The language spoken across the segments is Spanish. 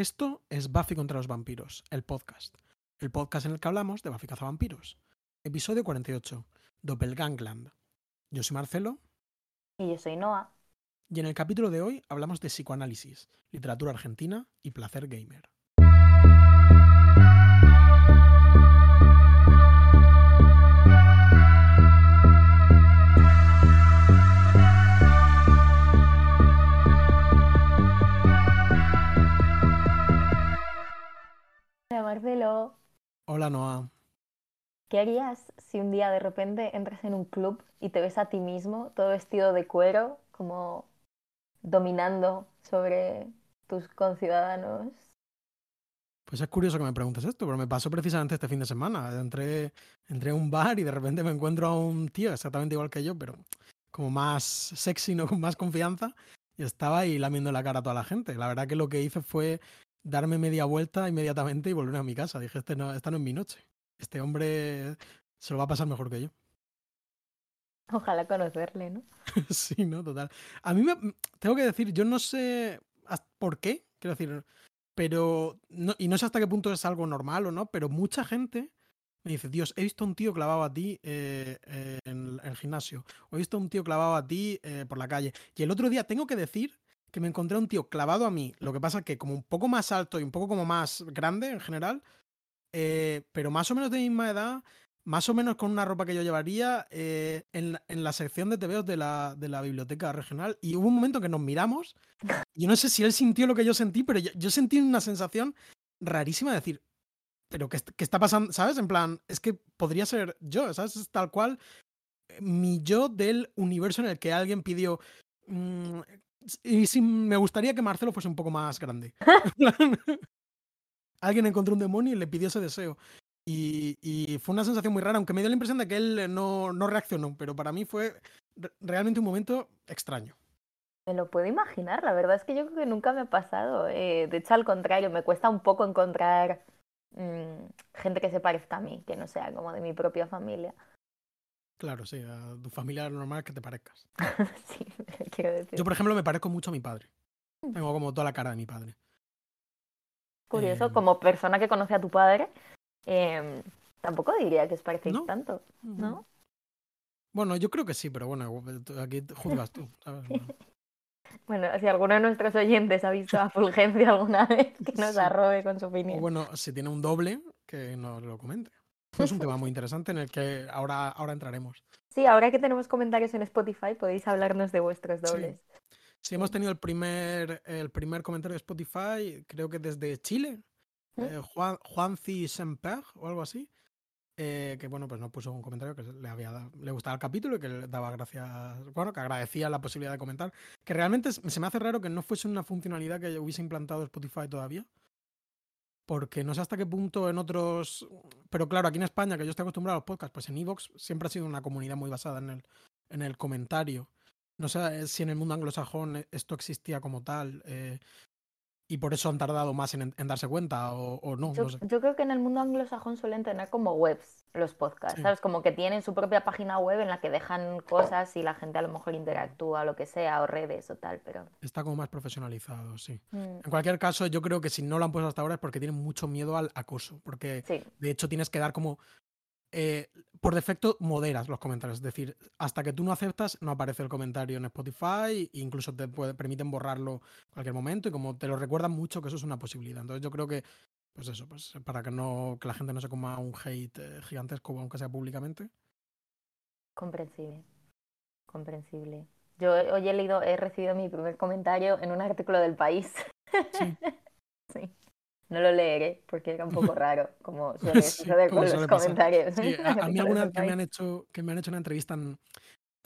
Esto es Buffy contra los vampiros, el podcast. El podcast en el que hablamos de Buffy cazavampiros. Episodio 48, Doppelgangland. Yo soy Marcelo. Y yo soy Noah. Y en el capítulo de hoy hablamos de psicoanálisis, literatura argentina y placer gamer. Marcelo. Hola Noah. ¿Qué harías si un día de repente entras en un club y te ves a ti mismo todo vestido de cuero, como dominando sobre tus conciudadanos? Pues es curioso que me preguntes esto, pero me pasó precisamente este fin de semana. Entré, entré a un bar y de repente me encuentro a un tío exactamente igual que yo, pero como más sexy, no con más confianza, y estaba ahí lamiendo la cara a toda la gente. La verdad que lo que hice fue darme media vuelta inmediatamente y volver a mi casa. Dije, este no, esta no es mi noche. Este hombre se lo va a pasar mejor que yo. Ojalá conocerle, ¿no? sí, no, total. A mí me tengo que decir, yo no sé por qué, quiero decir, pero no, y no sé hasta qué punto es algo normal o no, pero mucha gente me dice, Dios, he visto a un tío clavado a ti eh, eh, en, el gimnasio, o he visto a un tío clavado a ti eh, por la calle. Y el otro día tengo que decir que me encontré un tío clavado a mí, lo que pasa que como un poco más alto y un poco como más grande en general, pero más o menos de misma edad, más o menos con una ropa que yo llevaría en, en, la sección de TVOs de la, de la biblioteca regional. Y hubo un momento que nos miramos. Yo no sé si él sintió lo que yo sentí, pero yo, sentí una sensación rarísima de decir, pero ¿qué, ¿qué, está pasando? ¿Sabes? En plan, es que podría ser yo, ¿sabes? Es tal cual mi yo del universo en el que alguien pidió. Mmm, y si me gustaría que Marcelo fuese un poco más grande. alguien encontró un demonio y le pidió ese deseo. Y, y, fue una sensación muy rara, aunque me dio la impresión de que él no, no reaccionó, pero para mí fue realmente un momento extraño. Me lo puedo imaginar, la verdad es que yo creo que nunca me ha pasado. Eh, de hecho, al contrario, me cuesta un poco encontrar mmm, gente que se parezca a mí, que no sea como de mi propia familia. Claro, sí, a tu familia normal que te parezcas. sí, quiero decir. Yo, por ejemplo, me parezco mucho a mi padre. Tengo como toda la cara de mi padre. Curioso, eh... como persona que conoce a tu padre, eh, tampoco diría que os parecéis no. tanto, ¿no? Bueno, yo creo que sí, pero bueno, aquí juzgas tú, ¿sabes? Bueno, si alguno de nuestros oyentes ha visto a Fulgencia alguna vez, que nos Sí. arrobe con su opinión. O bueno, si tiene un doble, que nos lo comente. Es un tema muy interesante en el que ahora, ahora entraremos. Sí, ahora que tenemos comentarios en Spotify, podéis hablarnos de vuestros dobles. Sí, hemos tenido el primer, el primer comentario de Spotify, creo que desde Chile, ¿Mm? eh, Juan, Juanci Semper o algo así, eh, que bueno, pues nos puso un comentario que le, había, dado- le gustaba el capítulo y que le daba gracias, bueno, que agradecía la posibilidad de comentar, que realmente se se me hace raro que no fuese una funcionalidad que hubiese implantado Spotify todavía, porque no sé hasta qué punto en otros, pero claro, aquí en España, que yo estoy acostumbrado a los podcasts, pues en Evox siempre ha sido una comunidad muy basada en el, en el comentario. No sé eh, si en el mundo anglosajón eh, esto existía como tal eh, y por eso han tardado más en, en darse cuenta o, o no, Yo, no sé. yo creo que en el mundo anglosajón suelen tener como webs los podcasts, Sí. ¿sabes? Como que tienen su propia página web en la que dejan cosas y la gente a lo mejor interactúa o lo que sea, o redes o tal, pero... Está como más profesionalizado, sí. mm, En cualquier caso, yo creo que si no lo han puesto hasta ahora es porque tienen mucho miedo al acoso, porque sí, de hecho tienes que dar como... eh, por defecto moderas los comentarios, es decir, hasta que tú no aceptas no aparece el comentario en Spotify e incluso te puede- permiten borrarlo en cualquier momento y como te lo recuerdan mucho que eso es una posibilidad. Entonces yo creo que, pues eso, pues para que no que la gente no se coma un hate eh, gigantesco, aunque sea públicamente. comprensible, comprensible. Yo hoy he leído, he recibido mi primer comentario en un artículo del país. Sí. Sí. No lo leeré porque era un poco raro, como suele Sí, suceder con los comentarios. Sí, a, a mí alguna vez que me han hecho que me han hecho una entrevista en-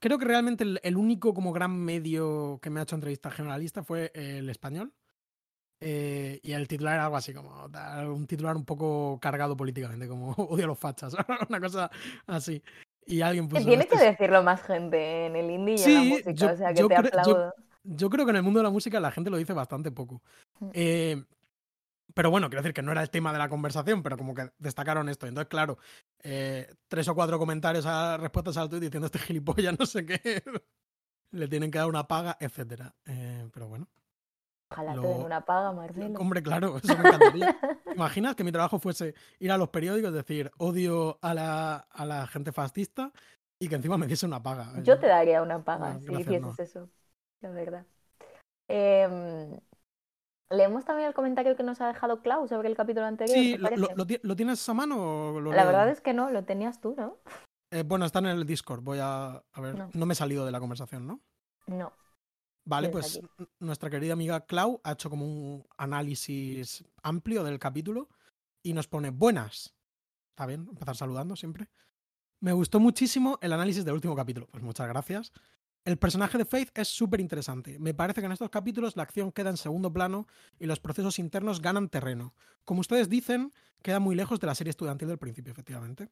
creo que realmente el, el único como gran medio que me ha hecho entrevista generalista fue el español Eh, y el titular era algo así como un titular un poco cargado políticamente como odio a los fachas una cosa así y alguien puso tiene "Este que decirlo más gente en el indie y en la música, yo- o sea que te yo- aplaudo. yo creo que en el mundo de la música la gente lo dice bastante poco. Mm. Eh, pero bueno, quiero decir que no era el tema de la conversación, pero como que destacaron esto. Entonces, claro, eh, tres o cuatro comentarios a respuestas al tweet diciendo este gilipollas, no sé qué. Le tienen que dar una paga, etcétera. Eh, pero bueno. Ojalá Lo- te den una paga, Marcelo. Hombre, claro, eso me encantaría. ¿Te imaginas que mi trabajo fuese ir a los periódicos decir odio a la, a la gente fascista y que encima me diese una paga? Yo te daría una paga No, si hicieses eso, la verdad. Em, leemos también el comentario que nos ha dejado Clau sobre el capítulo anterior. Sí, ¿te lo, tienes a mano o lo La verdad es que no, lo tenías tú, ¿no? Eh, bueno, está en el Discord. Voy a, a ver. No. No. me he salido de la conversación, ¿no? No. Vale, pues nuestra querida amiga Clau ha hecho como un análisis amplio del capítulo y nos pone buenas. Está bien, empezar saludando siempre. Me gustó muchísimo el análisis del último capítulo. Pues muchas gracias. El personaje de Faith es súper interesante. Me parece que en estos capítulos la acción queda en segundo plano y los procesos internos ganan terreno. Como ustedes dicen, queda muy lejos de la serie estudiantil del principio, efectivamente.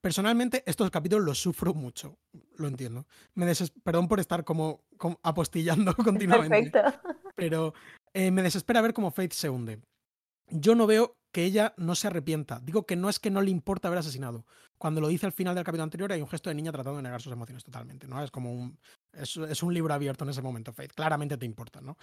Personalmente, estos capítulos los sufro mucho. Lo entiendo. Me deses- Perdón por estar como, como apostillando continuamente Perfecto. pero eh, me desespera ver cómo Faith se hunde. Yo no veo que ella no se arrepienta. Digo que no es que no le importa haber asesinado. Cuando lo dice al final del capítulo anterior hay un gesto de niña tratando de negar sus emociones totalmente, ¿no? Es como un es, un libro abierto en ese momento, Faith. Claramente te importa, ¿no?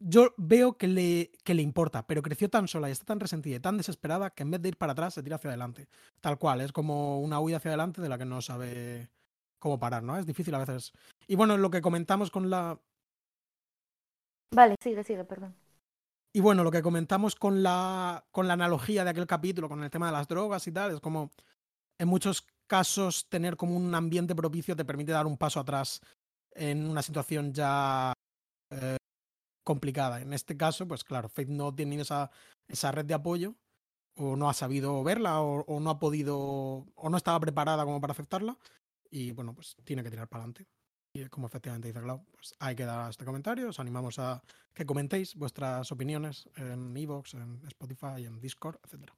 Yo veo que le, que le importa, pero creció tan sola y está tan resentida y tan desesperada que en vez de ir para atrás se tira hacia adelante. Tal cual, es como una huida hacia adelante de la que no sabe cómo parar, ¿no? Es difícil a veces. Y bueno, lo que comentamos con la, Vale, sigue, sigue, perdón. Y bueno, lo que comentamos con la, con la analogía de aquel capítulo, con el tema de las drogas y tal, es como en muchos casos tener como un ambiente propicio te permite dar un paso atrás en una situación ya eh, complicada. En este caso, pues claro, Faith no tenido esa, esa red de apoyo o no ha sabido verla o, o no ha podido o no estaba preparada como para aceptarla y bueno, pues tiene que tirar para adelante. Y como efectivamente dice Clau, pues hay que dar este comentario. Os animamos a que comentéis vuestras opiniones en Evox, en Spotify, en Discord, etc.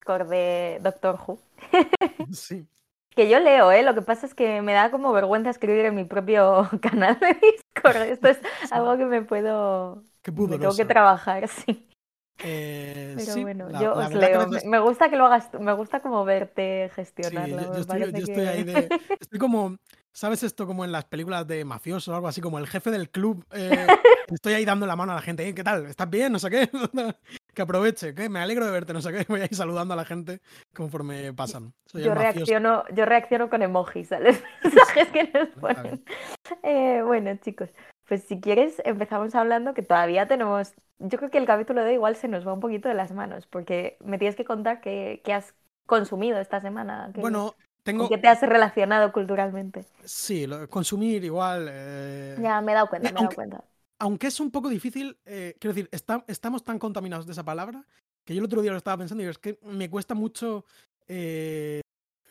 Discord de Doctor Who. Sí, Que yo leo, ¿eh? Lo que pasa es que me da como vergüenza escribir en mi propio canal de Discord. Esto es algo que me puedo... qué Me tengo que trabajar, sí. Eh, Pero sí, bueno, la- yo la os que leo. veces- Me- gusta que lo hagas, me gusta como verte Sí, gestionarlo. yo, yo estoy, yo estoy que- ahí de. Estoy como. ¿Sabes esto como en las películas de mafiosos o algo así? Como el jefe del club. eh, estoy ahí dando la mano a la gente. "Eh, ¿Qué tal? ¿Estás bien? No sé qué. que aproveche. que Me alegro de verte. No sé qué. Voy ahí saludando a la gente conforme pasan. Soy Yo mafioso. reacciono, yo reacciono con emojis a los mensajes que nos ponen. Eh, bueno, chicos, pues si quieres empezamos hablando que todavía tenemos, yo creo que el capítulo de igual se nos va un poquito de las manos, porque me tienes que contar qué, qué has consumido esta semana, Bueno, tengo. qué te has relacionado culturalmente. Sí, lo- consumir igual. eh, Ya me he dado cuenta, me he dado cuenta. aunque es un poco difícil, eh, quiero decir, está- estamos tan contaminados de esa palabra que yo el otro día lo estaba pensando y es que me cuesta mucho. eh,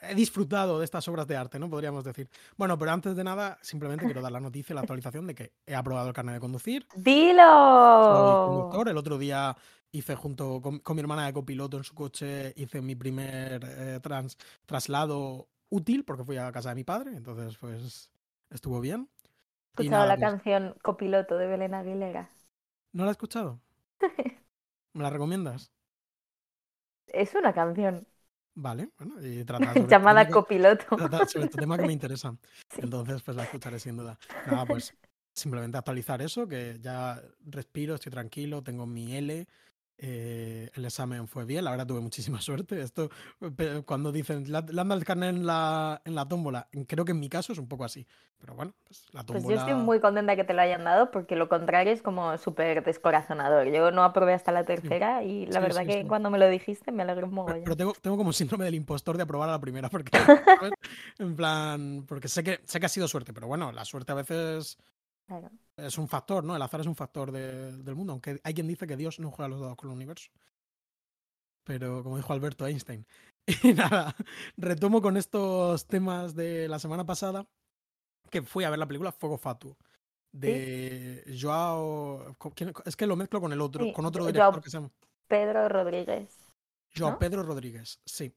he disfrutado de estas obras de arte, ¿no? Podríamos decir. Bueno, pero antes de nada, simplemente quiero dar la noticia, la actualización de que he aprobado el carnet de conducir. Soy ¡Dilo! conductor. El otro día hice junto con, con mi hermana de copiloto en su coche, hice mi primer eh, trans- traslado útil porque fui a casa de mi padre, entonces pues estuvo bien. He Y escuchado nada, la pues, canción Copiloto de Belén Aguilera. ¿No la has escuchado? ¿Me la recomiendas? Es una canción Vale, bueno, y trata sobre llamada tema que- Copiloto. trata sobre este tema que me interesa. Sí. Entonces, pues la escucharé sin duda. Nada, pues simplemente actualizar eso, que ya respiro, estoy tranquilo, tengo mi L. eh, el examen fue bien, la verdad tuve muchísima suerte. Esto, cuando dicen, dado el carnet en la, en la tómbola, creo que en mi caso es un poco así. Pero bueno, pues la Pues tómbola. yo estoy muy contenta que te lo hayan dado porque lo contrario es como súper descorazonador. Yo no aprobé hasta la tercera y la Sí, verdad sí, que cuando me lo dijiste me alegré un mogollón. pero tengo, tengo como síndrome del impostor de aprobar a la primera, porque. En plan, porque sé que, sé que ha sido suerte, pero bueno, la suerte a veces Claro. es un factor, ¿no? El azar es un factor de- del mundo, aunque hay quien dice que Dios no juega los dados con el universo. Pero como dijo Alberto Einstein. Y nada, retomo con estos temas de la semana pasada, que fui a ver la película Fuego Fatuo, de Joao... co- ¿quién- Es que lo mezclo con el otro, Sí, con otro director Joao que se llama... Pedro Rodríguez. Joao ¿no? Pedro Rodríguez, sí.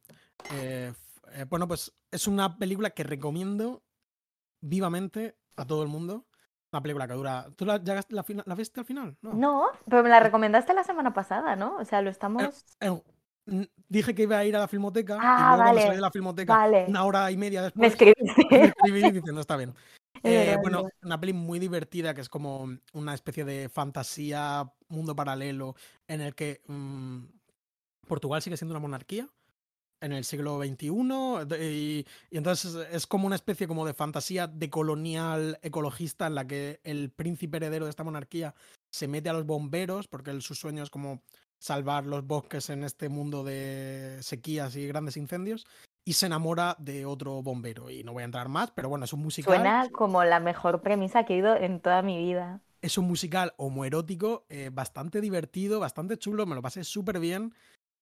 Eh, eh, bueno, pues es una película que recomiendo vivamente a todo el mundo. Una película que dura. ¿Tú la, ya la, la viste al final? No. No, pero me la recomendaste la semana pasada, ¿no? O sea, lo estamos... Eh, n- dije que iba a ir a la filmoteca y Ah, luego cuando vale, salí de la filmoteca vale. una hora y media Me después me escribiste. escribí diciendo está bien. Eh, bueno, una peli muy divertida que es como una especie de fantasía, mundo paralelo en el que mm, Portugal sigue siendo una monarquía en el siglo XXI y, y entonces es como una especie como de fantasía decolonial ecologista en la que el príncipe heredero de esta monarquía se mete a los bomberos porque su sueño es como salvar los bosques en este mundo de sequías y grandes incendios y se enamora de otro bombero y no voy a entrar más pero bueno es un musical Suena como la mejor premisa que he oído en toda mi vida. es un musical homoerótico eh, bastante divertido, bastante chulo, me lo pasé súper bien.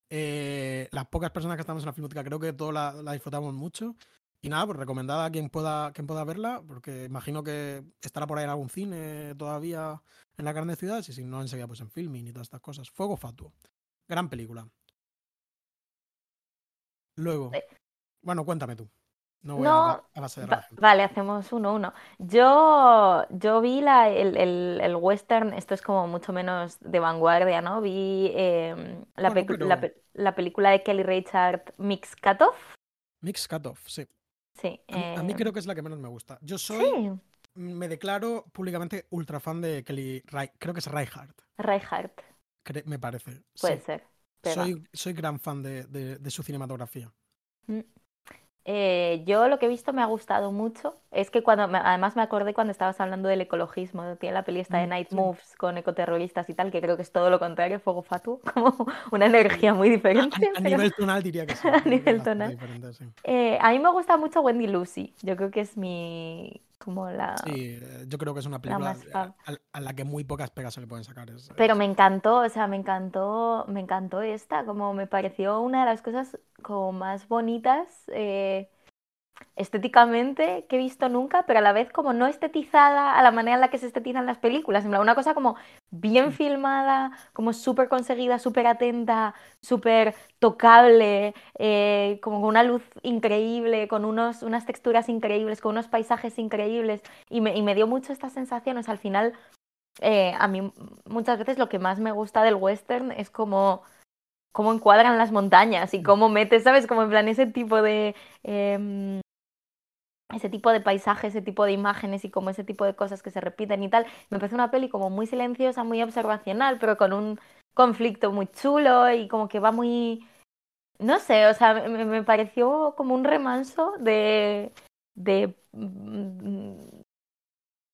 Eh, las pocas personas que estamos en la filmoteca creo que todos la, la disfrutamos mucho. Y nada, pues recomendada a quien pueda, quien pueda verla, porque imagino que estará por ahí en algún cine todavía en las grandes ciudades, y si no, enseguida pues en filming y todas estas cosas. Fuego Fatuo. Gran película. Luego, bueno, cuéntame tú. No voy No, a, base de Va- vale, hacemos uno, uno. Yo, yo vi la, el, el- el western, esto es como mucho menos de vanguardia, ¿no? Vi em, la, Bueno, película de Kelly Reichardt, Mix Cutoff. Mix Cut-Off, sí. Sí. A, mí- a mí em, creo que es la que menos me gusta. Yo soy, sí, me declaro públicamente ultra fan de Kelly Reich- creo que es Reichardt, Reichardt, cre- me parece. puede Sí, ser. soy, soy gran fan de, de- de su cinematografía. Mm. Eh, yo lo que he visto me ha gustado mucho. Es que cuando, me- además me acordé cuando estabas hablando del ecologismo, tiene la peli esta de Mm, Night. Moves con ecoterroristas y tal, que creo que es todo lo contrario, fuego fatuo, como una energía muy A, diferente. a pero- nivel tonal diría que sí. A nivel tonal. diferente, sí. Eh, a mí me gusta mucho Wendy Lucy. Yo creo que es mi. Como la. Sí, eh, yo creo que es una película fab. a, a- a la que muy pocas pegas se le pueden sacar. es- Pero es- me encantó, o sea, me encantó, me encantó esta, como me pareció una de las cosas como más bonitas eh, estéticamente que he visto nunca, pero a la vez como no estetizada a la manera en la que se estetizan las películas, en plan, una cosa como bien filmada, como súper conseguida, súper atenta, súper tocable, eh, como con una luz increíble, con unos, unas texturas increíbles, con unos paisajes increíbles, y me, y me dio mucho esta sensación, o sea, al final eh, a mí muchas veces lo que más me gusta del western es como cómo encuadran las montañas y cómo metes, ¿sabes? Como en plan ese tipo de em, ese tipo de paisaje, ese tipo de imágenes y como ese tipo de cosas que se repiten y tal. Me parece una peli como muy silenciosa, muy observacional, pero con un conflicto muy chulo y como que va muy no sé, o sea, me, me pareció como un remanso de de mm,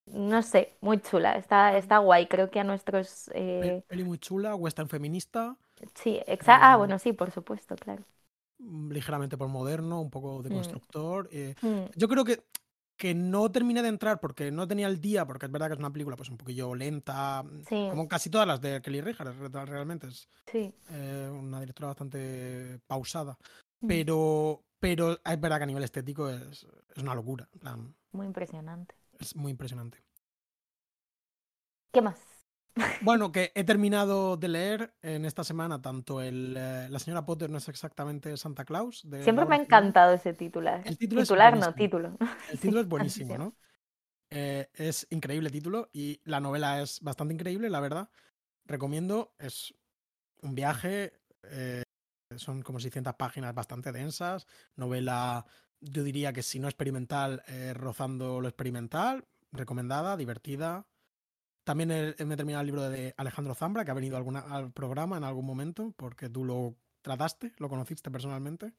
no sé, muy chula, está, está guay. Creo que a nuestros. eh, Peli muy chula, western feminista, sí, exa- ah, Eh, bueno, sí, por supuesto, claro. Mm, ligeramente por moderno, un poco de Mm. constructor. eh, Mm, Yo creo que, que no terminé de entrar porque no tenía el día, porque es verdad que es una película pues un poquillo lenta, Sí, como casi todas las de Kelly Reichardt, re- realmente es sí. eh, una directora bastante pausada. Mm, Pero, pero es verdad que a nivel estético es, es una locura, Muy impresionante. es muy impresionante. ¿Qué más? Bueno, que he terminado de leer en esta semana tanto el eh, La señora Potter no es exactamente Santa Claus. De Siempre me ha encantado ese titular. El título Titular no, buenísimo. título. El título es buenísimo. ¿no? Eh, es increíble título y la novela es bastante increíble, la verdad. Recomiendo, es un viaje, eh, son como 600 páginas bastante densas, novela, yo diría que si no experimental, eh, rozando lo experimental, recomendada, divertida. También he, he- me he terminado el libro de Alejandro Zambra, que ha venido alguna, al programa en algún momento, porque tú lo trataste, lo conociste personalmente.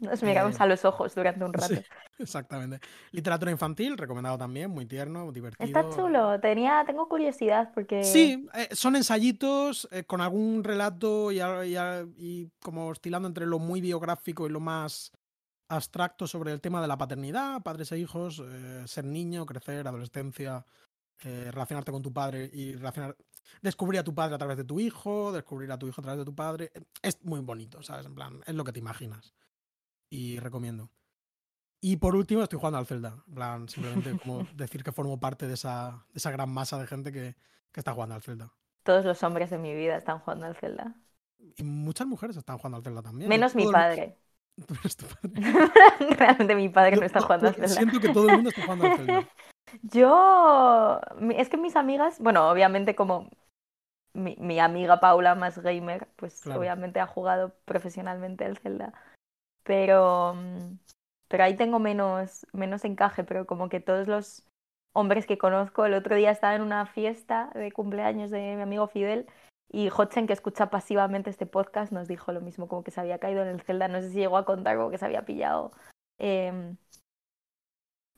Nos miramos Eh, a los ojos durante un rato. Sí, exactamente. Literatura infantil, recomendado también, muy tierno, divertido. Está chulo. Tenía, tengo curiosidad porque. Sí, eh, son ensayitos eh, con algún relato y, y y como oscilando entre lo muy biográfico y lo más abstracto sobre el tema de la paternidad, padres e hijos, ser niño, crecer, adolescencia, eh, relacionarte con tu padre y relacionar, descubrir a tu padre a través de tu hijo, descubrir a tu hijo a través de tu padre. eh, Es muy bonito, ¿sabes? En plan, es lo que te imaginas. Y recomiendo. Y por último, estoy jugando al Zelda. En plan, simplemente como decir que formo parte de esa, de esa gran masa de gente que, que está jugando al Zelda. Todos los hombres de mi vida están jugando al Zelda. Y muchas mujeres están jugando al Zelda también. Menos mi Todo el- padre. Tú eres tu padre. Realmente mi padre Yo- no está jugando al Zelda. Siento que todo el mundo está jugando al Zelda. Yo, es que mis amigas, bueno, obviamente como mi, mi amiga Paula más gamer, pues Claro. obviamente ha jugado profesionalmente al Zelda, pero, mm, pero ahí tengo menos, menos encaje, pero como que todos los, hombres que conozco. El otro día estaba en una fiesta de cumpleaños de mi amigo Fidel y Hotchen, que escucha pasivamente este podcast, nos dijo lo mismo, como que se había caído en el Zelda. No sé si llegó a contar como que se había pillado em,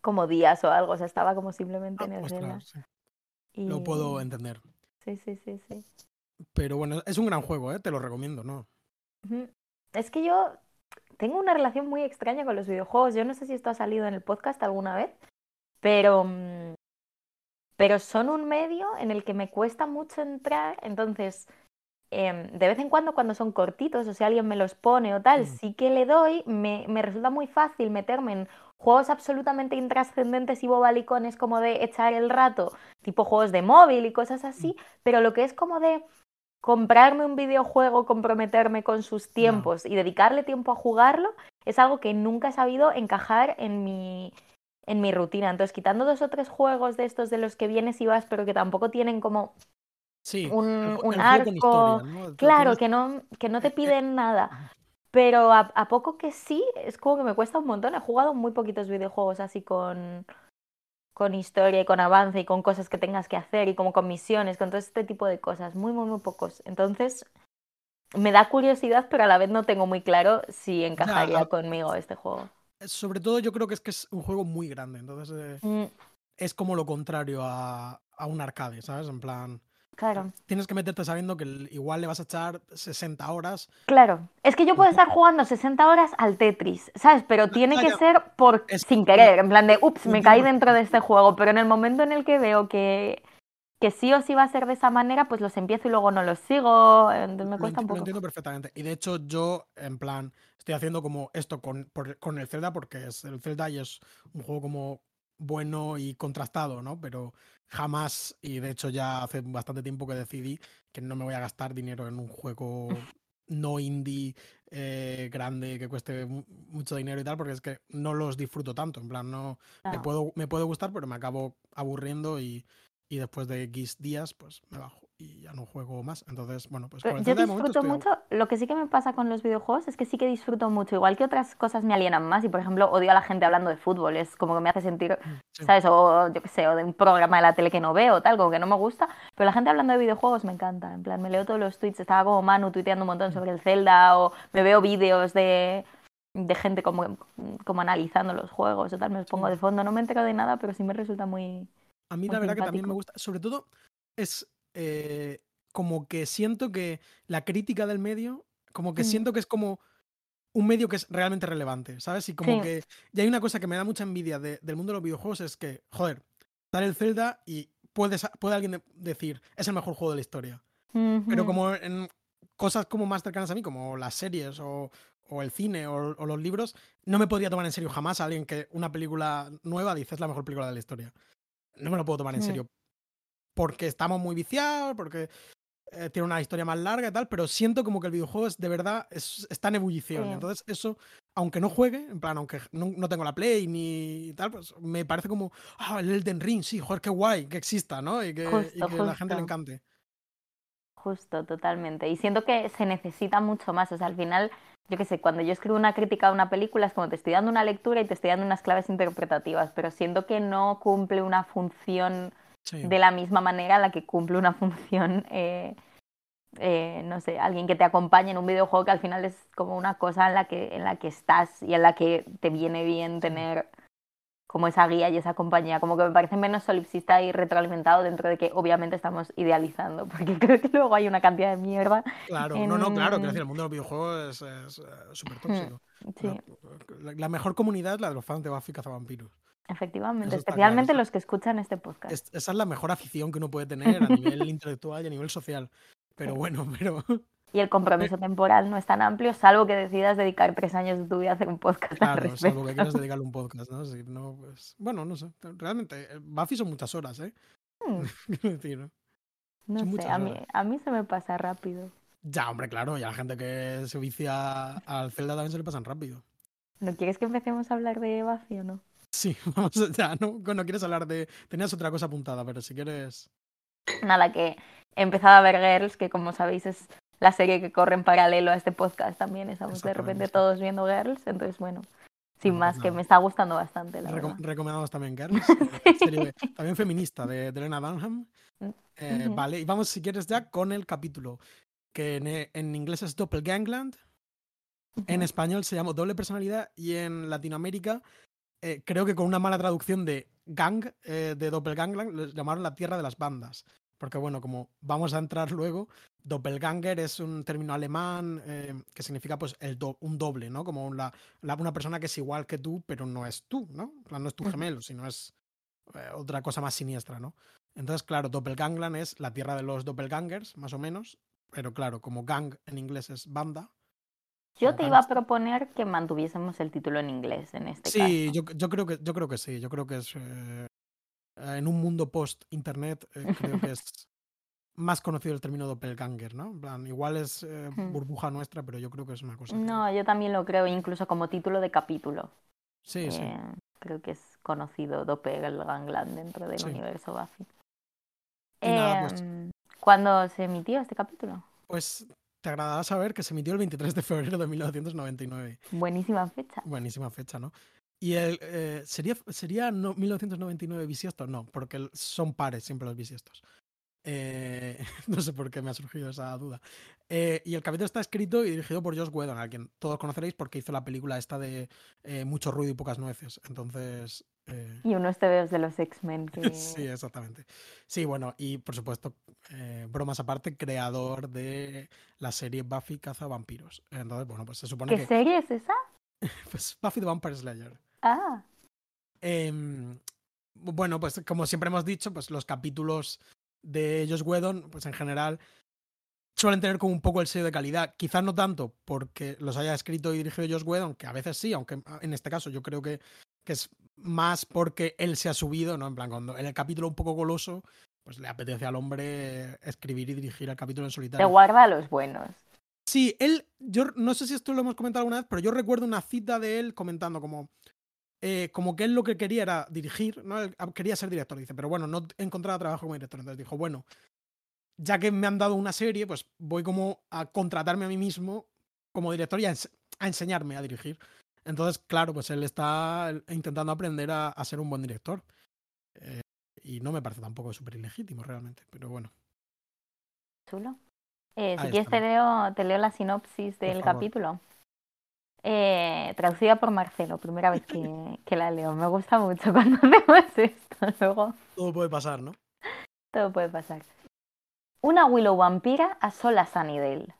como días o algo. O sea, estaba como simplemente Ah, en el ostras, Zelda. sí. Y... Lo puedo entender. Sí, sí, sí, sí. Pero bueno, es un gran juego, ¿eh? Te lo recomiendo, ¿no? Es que yo tengo una relación muy extraña con los videojuegos. Yo no sé si esto ha salido en el podcast alguna vez, pero, mm, pero son un medio en el que me cuesta mucho entrar. Entonces, em, de vez en cuando, cuando son cortitos o si alguien me los pone o tal, Mm. sí que le doy. Me, me resulta muy fácil meterme en juegos absolutamente intrascendentes y bobalicones como de echar el rato, tipo juegos de móvil y cosas así, pero lo que es como de comprarme un videojuego, comprometerme con sus tiempos y dedicarle tiempo a jugarlo, es algo que nunca he sabido encajar en mi, en mi rutina. Entonces, quitando dos o tres juegos de estos de los que vienes y vas, pero que tampoco tienen como Sí, un, el, un el arco, historia, ¿no? Tú claro, que no, que no te eh, eh, piden nada. Pero a, a poco que sí, es como que me cuesta un montón. He jugado muy poquitos videojuegos así con, con historia y con avance y con cosas que tengas que hacer y como con misiones, con todo este tipo de cosas. Muy, muy, muy pocos. Entonces, me da curiosidad, pero a la vez no tengo muy claro si encajaría conmigo este juego. Sobre todo yo creo que es que es un juego muy grande, entonces eh, Mm, es como lo contrario a, a un arcade, ¿sabes? En plan, claro, tienes que meterte sabiendo que igual le vas a echar 60 horas. claro. Es que yo puedo estar jugando 60 horas al Tetris, ¿sabes? Pero tiene que ser por Es- sin querer, en plan de, ups, me caí dentro de este juego, pero en el momento en el que veo que, que sí o sí va a ser de esa manera, pues los empiezo y luego no los sigo, entonces me Lo, cuesta un lo poco. entiendo perfectamente. Y de hecho yo, en plan, estoy haciendo como esto con, por- con el Zelda porque es el Zelda y es un juego como bueno y contrastado, ¿no? Pero jamás, y de hecho ya hace bastante tiempo que decidí que no me voy a gastar dinero en un juego no indie eh, grande que cueste mu- mucho dinero y tal, porque es que no los disfruto tanto. En plan, no me No. puedo, me puede gustar, pero me acabo aburriendo y, y después de X días, pues me bajo y ya no juego más. Entonces, bueno, pues el Yo Zelda de momento disfruto estoy mucho, lo que sí que me pasa con los videojuegos es que sí que disfruto mucho, igual que otras cosas me alienan más y por ejemplo odio a la gente hablando de fútbol, es como que me hace sentir, Sí. ¿sabes? O yo qué sé, o de un programa de la tele que no veo, tal, como que no me gusta, pero la gente hablando de videojuegos me encanta, en plan, me leo todos los tweets, estaba como Manu tuiteando un montón sobre el Zelda o me veo vídeos de, de gente como, como analizando los juegos o tal, me los pongo Sí. de fondo, no me entero de nada, pero sí me resulta muy... A mí Muy la verdad que también me gusta, sobre todo es eh, como que siento que la crítica del medio, como que Mm. siento que es como un medio que es realmente relevante, ¿sabes? Y como Sí. que y hay una cosa que me da mucha envidia de- del mundo de los videojuegos es que, joder, sale el Zelda y puede, puede alguien de- decir, es el mejor juego de la historia. Pero como en cosas como más cercanas a mí, como las series o, o el cine o, o los libros, no me podría tomar en serio jamás a alguien que una película nueva dice es la mejor película de la historia. No me lo puedo tomar en serio. Porque estamos muy viciados, porque eh, tiene una historia más larga y tal, pero siento como que el videojuego es de verdad, es, está en ebullición. Sí. Entonces, eso, aunque no juegue, en plan, aunque no, no tengo la Play ni tal, pues me parece como, ah, el Elden Ring, sí, joder, qué guay que exista, ¿no? Y que, y Justo, que la gente le encante. Justo, totalmente. Y siento que se necesita mucho más. O sea, al final, yo qué sé, cuando yo escribo una crítica a una película es como te estoy dando una lectura y te estoy dando unas claves interpretativas, pero siento que no cumple una función Sí. de la misma manera a la que cumple una función, eh, eh, no sé, alguien que te acompañe en un videojuego que al final es como una cosa en la que, en la que estás y en la que te viene bien tener como esa guía y esa compañía, como que me parece menos solipsista y retroalimentado dentro de que obviamente estamos idealizando, porque creo que luego hay una cantidad de mierda. Claro, no, no, claro, en- decir, el mundo de los videojuegos es es, eh, súper tóxico. Sí, La, la mejor comunidad es la de los fans de Buffy Cazavampiros. Efectivamente, especialmente claro, los que escuchan este podcast. Es- esa es la mejor afición que uno puede tener a nivel intelectual y a nivel social. Pero Sí. bueno, pero Y el compromiso temporal no es tan amplio, salvo que decidas dedicar tres años de tu vida a hacer un podcast claro, salvo que quieras dedicarle un podcast, ¿no? Si no, pues, bueno, no sé. Realmente, eh, Buffy son muchas horas, ¿eh? Hmm, decir, ¿no? No Son sé, a mí, a mí se me pasa rápido. Ya, hombre, claro, y a la gente que se vicia al Zelda también se le pasan rápido. ¿No quieres que empecemos a hablar de Buffy o no? Sí, vamos ya, ¿no? No quieres hablar de... Tenías otra cosa apuntada, pero si quieres... Nada, que he empezado a ver Girls, que como sabéis es la serie que corre en paralelo a este podcast también. Estamos de repente todos viendo Girls, entonces bueno, Sin más, pues que me está gustando bastante, la Recom- verdad. recomendamos también Girls, serie también feminista de, de Elena Dunham. Mm, Eh. Vale, y vamos si quieres ya con el capítulo, que en, en inglés es Doppelgangland, en Ujú. español se llama Doble Personalidad y en Latinoamérica eh, creo que con una mala traducción de gang, eh, de Doppelgangland, les llamaron la tierra de las bandas. Porque bueno, como vamos a entrar luego, Doppelganger es un término alemán eh, que significa pues el do- un doble, ¿no? Como la- la- una persona que es igual que tú, pero no es tú, ¿no? No es tu gemelo, sino es otra cosa más siniestra, ¿no? Entonces, claro, Doppelgangland es la tierra de los doppelgangers, más o menos. Pero claro, como gang en inglés es banda. Yo te iba a proponer que mantuviésemos el título en inglés en este Sí, caso. yo, yo creo que yo creo que sí. Yo creo que es eh, en un mundo post internet eh, creo que es más conocido el término doppelganger, ¿no? En plan, igual es eh, burbuja nuestra, pero yo creo que es una cosa. que- No, yo también lo creo, incluso como título de capítulo. Sí, sí. Creo que es conocido Doppelgangland dentro del Sí. universo Buffy. Nada, pues- Em, ¿Cuándo se emitió este capítulo? Pues te agradará saber que se emitió el 23 de febrero de 1999. Buenísima fecha. Buenísima fecha, ¿no? Y el, eh, ¿sería, sería no, 1999 bisiesto? No, porque son pares siempre los bisiestos. Eh, no sé por qué me ha surgido esa duda. Eh, y el capítulo está escrito y dirigido por Josh Whedon, a quien todos conoceréis porque hizo la película esta de eh, Mucho ruido y pocas nueces. Entonces, eh, Y unos TVOs de los X-Men que... sí, exactamente. Sí, bueno, y por supuesto, eh, bromas aparte, creador de la serie Buffy Caza Vampiros. Entonces, bueno, pues se supone ¿Qué que serie es esa? pues, Buffy the Vampire Slayer. Ah, Em, bueno, pues como siempre hemos dicho, pues los capítulos de Josh Whedon, pues en general suelen tener como un poco el sello de calidad. Quizás no tanto porque los haya escrito y dirigido Josh Whedon, que a veces sí, aunque en este caso yo creo que, que es más porque él se ha subido, ¿no? En plan, cuando en el capítulo un poco goloso, pues le apetece al hombre escribir y dirigir el capítulo en te solitario. guarda a los buenos. Sí, él, yo no sé si esto lo hemos comentado alguna vez, pero yo recuerdo una cita de él comentando como, eh, como que él lo que quería era dirigir, ¿no? Él quería ser director, dice, pero bueno, no encontraba trabajo como director. Entonces dijo, bueno, ya que me han dado una serie, pues voy como a contratarme a mí mismo como director y a, ens- a enseñarme a dirigir. Entonces, claro, pues él está intentando aprender a, a ser un buen director. Eh, y no me parece tampoco súper ilegítimo realmente, pero bueno. Chulo. Eh, si quieres te leo, te leo la sinopsis del capítulo. Eh, traducida por Marcelo, primera vez que, que la leo. Me gusta mucho cuando hacemos esto. Luego Todo puede pasar, ¿no? todo puede pasar. Una Willow vampira asola Sunnydale.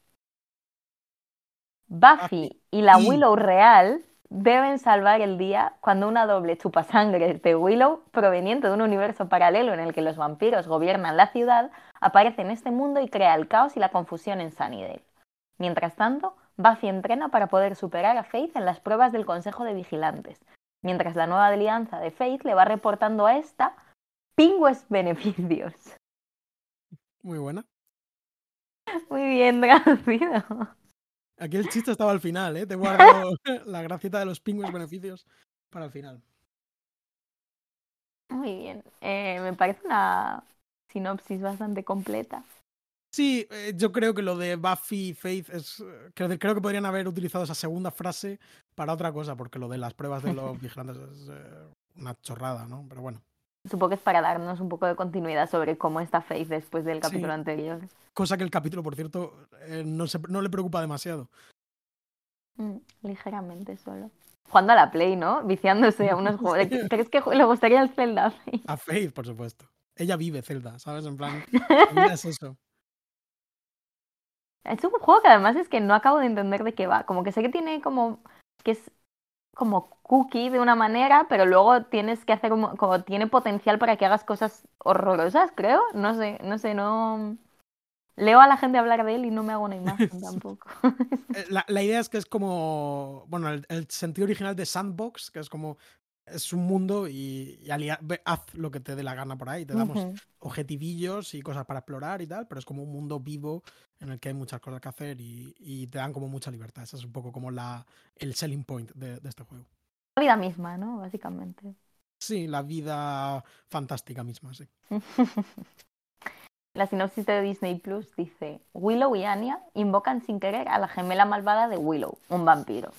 Buffy y la Willow real deben salvar el día cuando una doble chupasangre de Willow, proveniente de un universo paralelo en el que los vampiros gobiernan la ciudad, aparece en este mundo y crea el caos y la confusión en Sunnydale. Mientras tanto, Buffy entrena para poder superar a Faith en las pruebas del Consejo de Vigilantes, mientras la nueva alianza de Faith le va reportando a esta pingües beneficios. Muy buena. Muy bien traducido. Aquí el chiste estaba al final, ¿eh? Te guardo la gracieta de los pingües beneficios para el final. Muy bien. Eh, me parece una sinopsis bastante completa. Sí, eh, yo creo que lo de Buffy y Faith es. eh, Creo, creo que podrían haber utilizado esa segunda frase para otra cosa, porque lo de las pruebas de los vigilantes es eh, una chorrada, ¿no? Pero bueno. Supongo que es para darnos un poco de continuidad sobre cómo está Faith después del capítulo Sí. anterior. Cosa que el capítulo, por cierto, eh, no, se- no le preocupa demasiado. Mm, ligeramente solo. Jugando a la Play, ¿no? Viciándose a unos juegos. ¿Crees que le gustaría el Zelda? a Faith? A Faith, por supuesto. Ella vive Zelda, ¿sabes? En plan, es eso. Es un juego que además es que no acabo de entender de qué va. Como que sé que tiene como. que es como cookie de una manera, pero luego tienes que hacer como, como tiene potencial para que hagas cosas horrorosas, creo. No sé, no sé, no. Leo a la gente hablar de él y no me hago una imagen tampoco. Eh, La, la idea es que es como. Bueno, el, el sentido original de Sandbox, que es como. Es un mundo y, y alia- ve- haz lo que te dé la gana por ahí. Te damos Ujú. objetivillos y cosas para explorar y tal, pero es como un mundo vivo en el que hay muchas cosas que hacer y, y te dan como mucha libertad. Ese es un poco como la, el selling point de, de este juego. La vida misma, ¿no? Básicamente. Sí, la vida fantástica misma, sí. La sinopsis de Disney Plus dice: Willow y Anya invocan sin querer a la gemela malvada de Willow, un vampiro.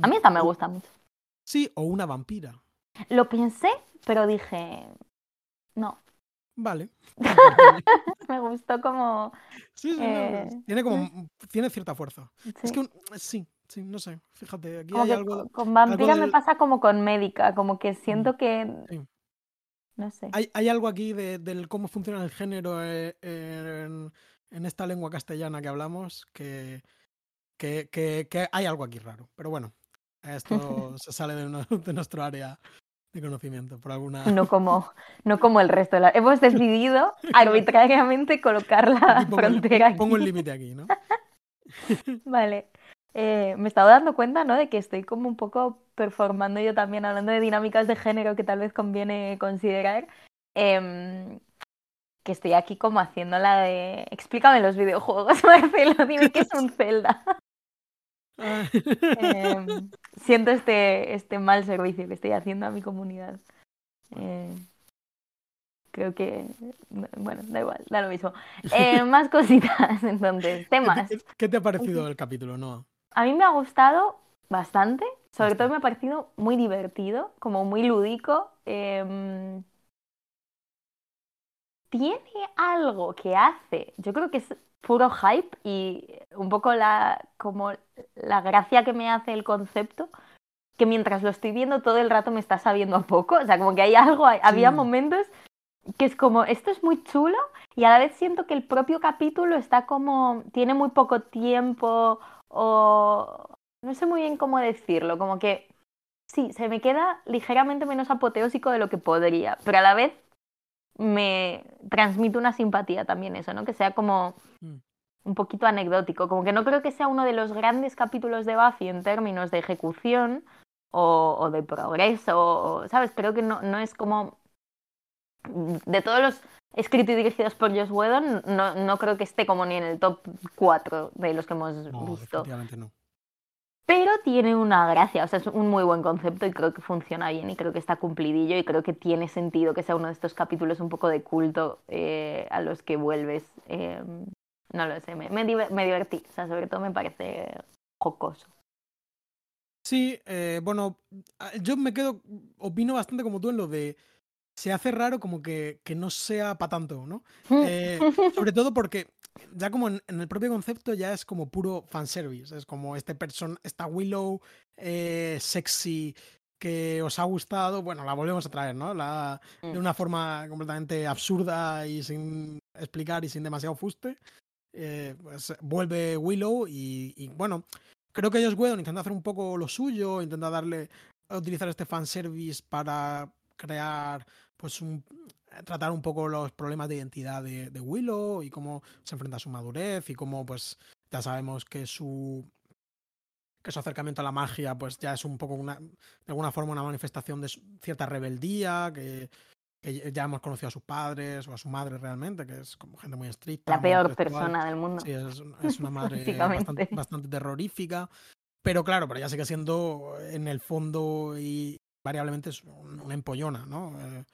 A mí esta me gusta mucho. Sí, o una vampira. Lo pensé, pero dije, no. Vale. me gustó como... Sí, sí, no, eh, tiene como tiene cierta fuerza. Es sí. que un- sí, sí, no sé. Fíjate, aquí Como hay algo. con- con vampira me del- pasa como con médica, como que siento que... sí. No sé. Hay, hay algo aquí de, del cómo funciona el género eh, en, en esta lengua castellana que hablamos que, que, que- que hay algo aquí raro. Pero bueno, esto se sale de, uno- de nuestro área de conocimiento por alguna. No como, no como el resto. de la- Hemos decidido arbitrariamente colocar la pongo frontera aquí. Pongo el límite aquí, ¿no? Vale. Eh, me estaba dando cuenta, ¿no? De que estoy como un poco performando yo también, hablando de dinámicas de género que tal vez conviene considerar. em, que estoy aquí como haciendo la de. Explícame los videojuegos, Marcelo, dime qué es un Zelda. Ah, Em, siento este, este mal servicio que estoy haciendo a mi comunidad. Eh, creo que. Bueno, da igual, da lo mismo. Eh, más cositas, entonces, ¿Qué temas. te, qué te ha parecido el capítulo, Noah? A mí me ha gustado bastante, sobre todo me ha parecido muy divertido, como muy lúdico. em, tiene algo que hace, yo creo que es puro hype y un poco la, como la gracia que me hace el concepto, que mientras lo estoy viendo todo el rato me está sabiendo a poco, o sea, como que hay algo, había Sí. momentos que es como, esto es muy chulo y a la vez siento que el propio capítulo está como, tiene muy poco tiempo o no sé muy bien cómo decirlo, como que sí, se me queda ligeramente menos apoteósico de lo que podría, pero a la vez me transmite una simpatía también eso, ¿no? Que sea como. Un poquito anecdótico, como que no creo que sea uno de los grandes capítulos de Buffy en términos de ejecución o, o de progreso, o, ¿sabes? Creo que no, no es como de todos los escritos y dirigidos por Joss Whedon, no, no creo que esté como ni en el top 4 de los que hemos No, visto. definitivamente no. Pero tiene una gracia, o sea, es un muy buen concepto y creo que funciona bien y creo que está cumplidillo y creo que tiene sentido que sea uno de estos capítulos un poco de culto eh, a los que vuelves. eh, no lo sé, me, me, diver- me divertí, o sea, sobre todo me parece jocoso. Sí, eh, bueno, yo me quedo, opino bastante como tú en lo de, se hace raro como que, que no sea para tanto, ¿no? Eh, sobre todo porque ya como en, en el propio concepto ya es como puro fanservice, es como este person, esta Willow eh, sexy que os ha gustado, bueno, la volvemos a traer, ¿no? La, de Mm. una forma completamente absurda y sin explicar y sin demasiado fuste. Eh, pues vuelve Willow y, bueno, creo que ellos Whedon intenta hacer un poco lo suyo, intenta darle, utilizar este fanservice para crear, pues un, tratar un poco los problemas de identidad de, de Willow y cómo se enfrenta a su madurez y cómo pues ya sabemos que su que su acercamiento a la magia pues ya es un poco una, de alguna forma una manifestación de cierta rebeldía, que, que ya hemos conocido a sus padres o a su madre realmente, que es como gente muy estricta. La peor persona del mundo. Sí, es, es una madre bastante, bastante terrorífica. Pero claro, pero ya sigue siendo en el fondo y variablemente es un- una empollona, ¿no? Eh,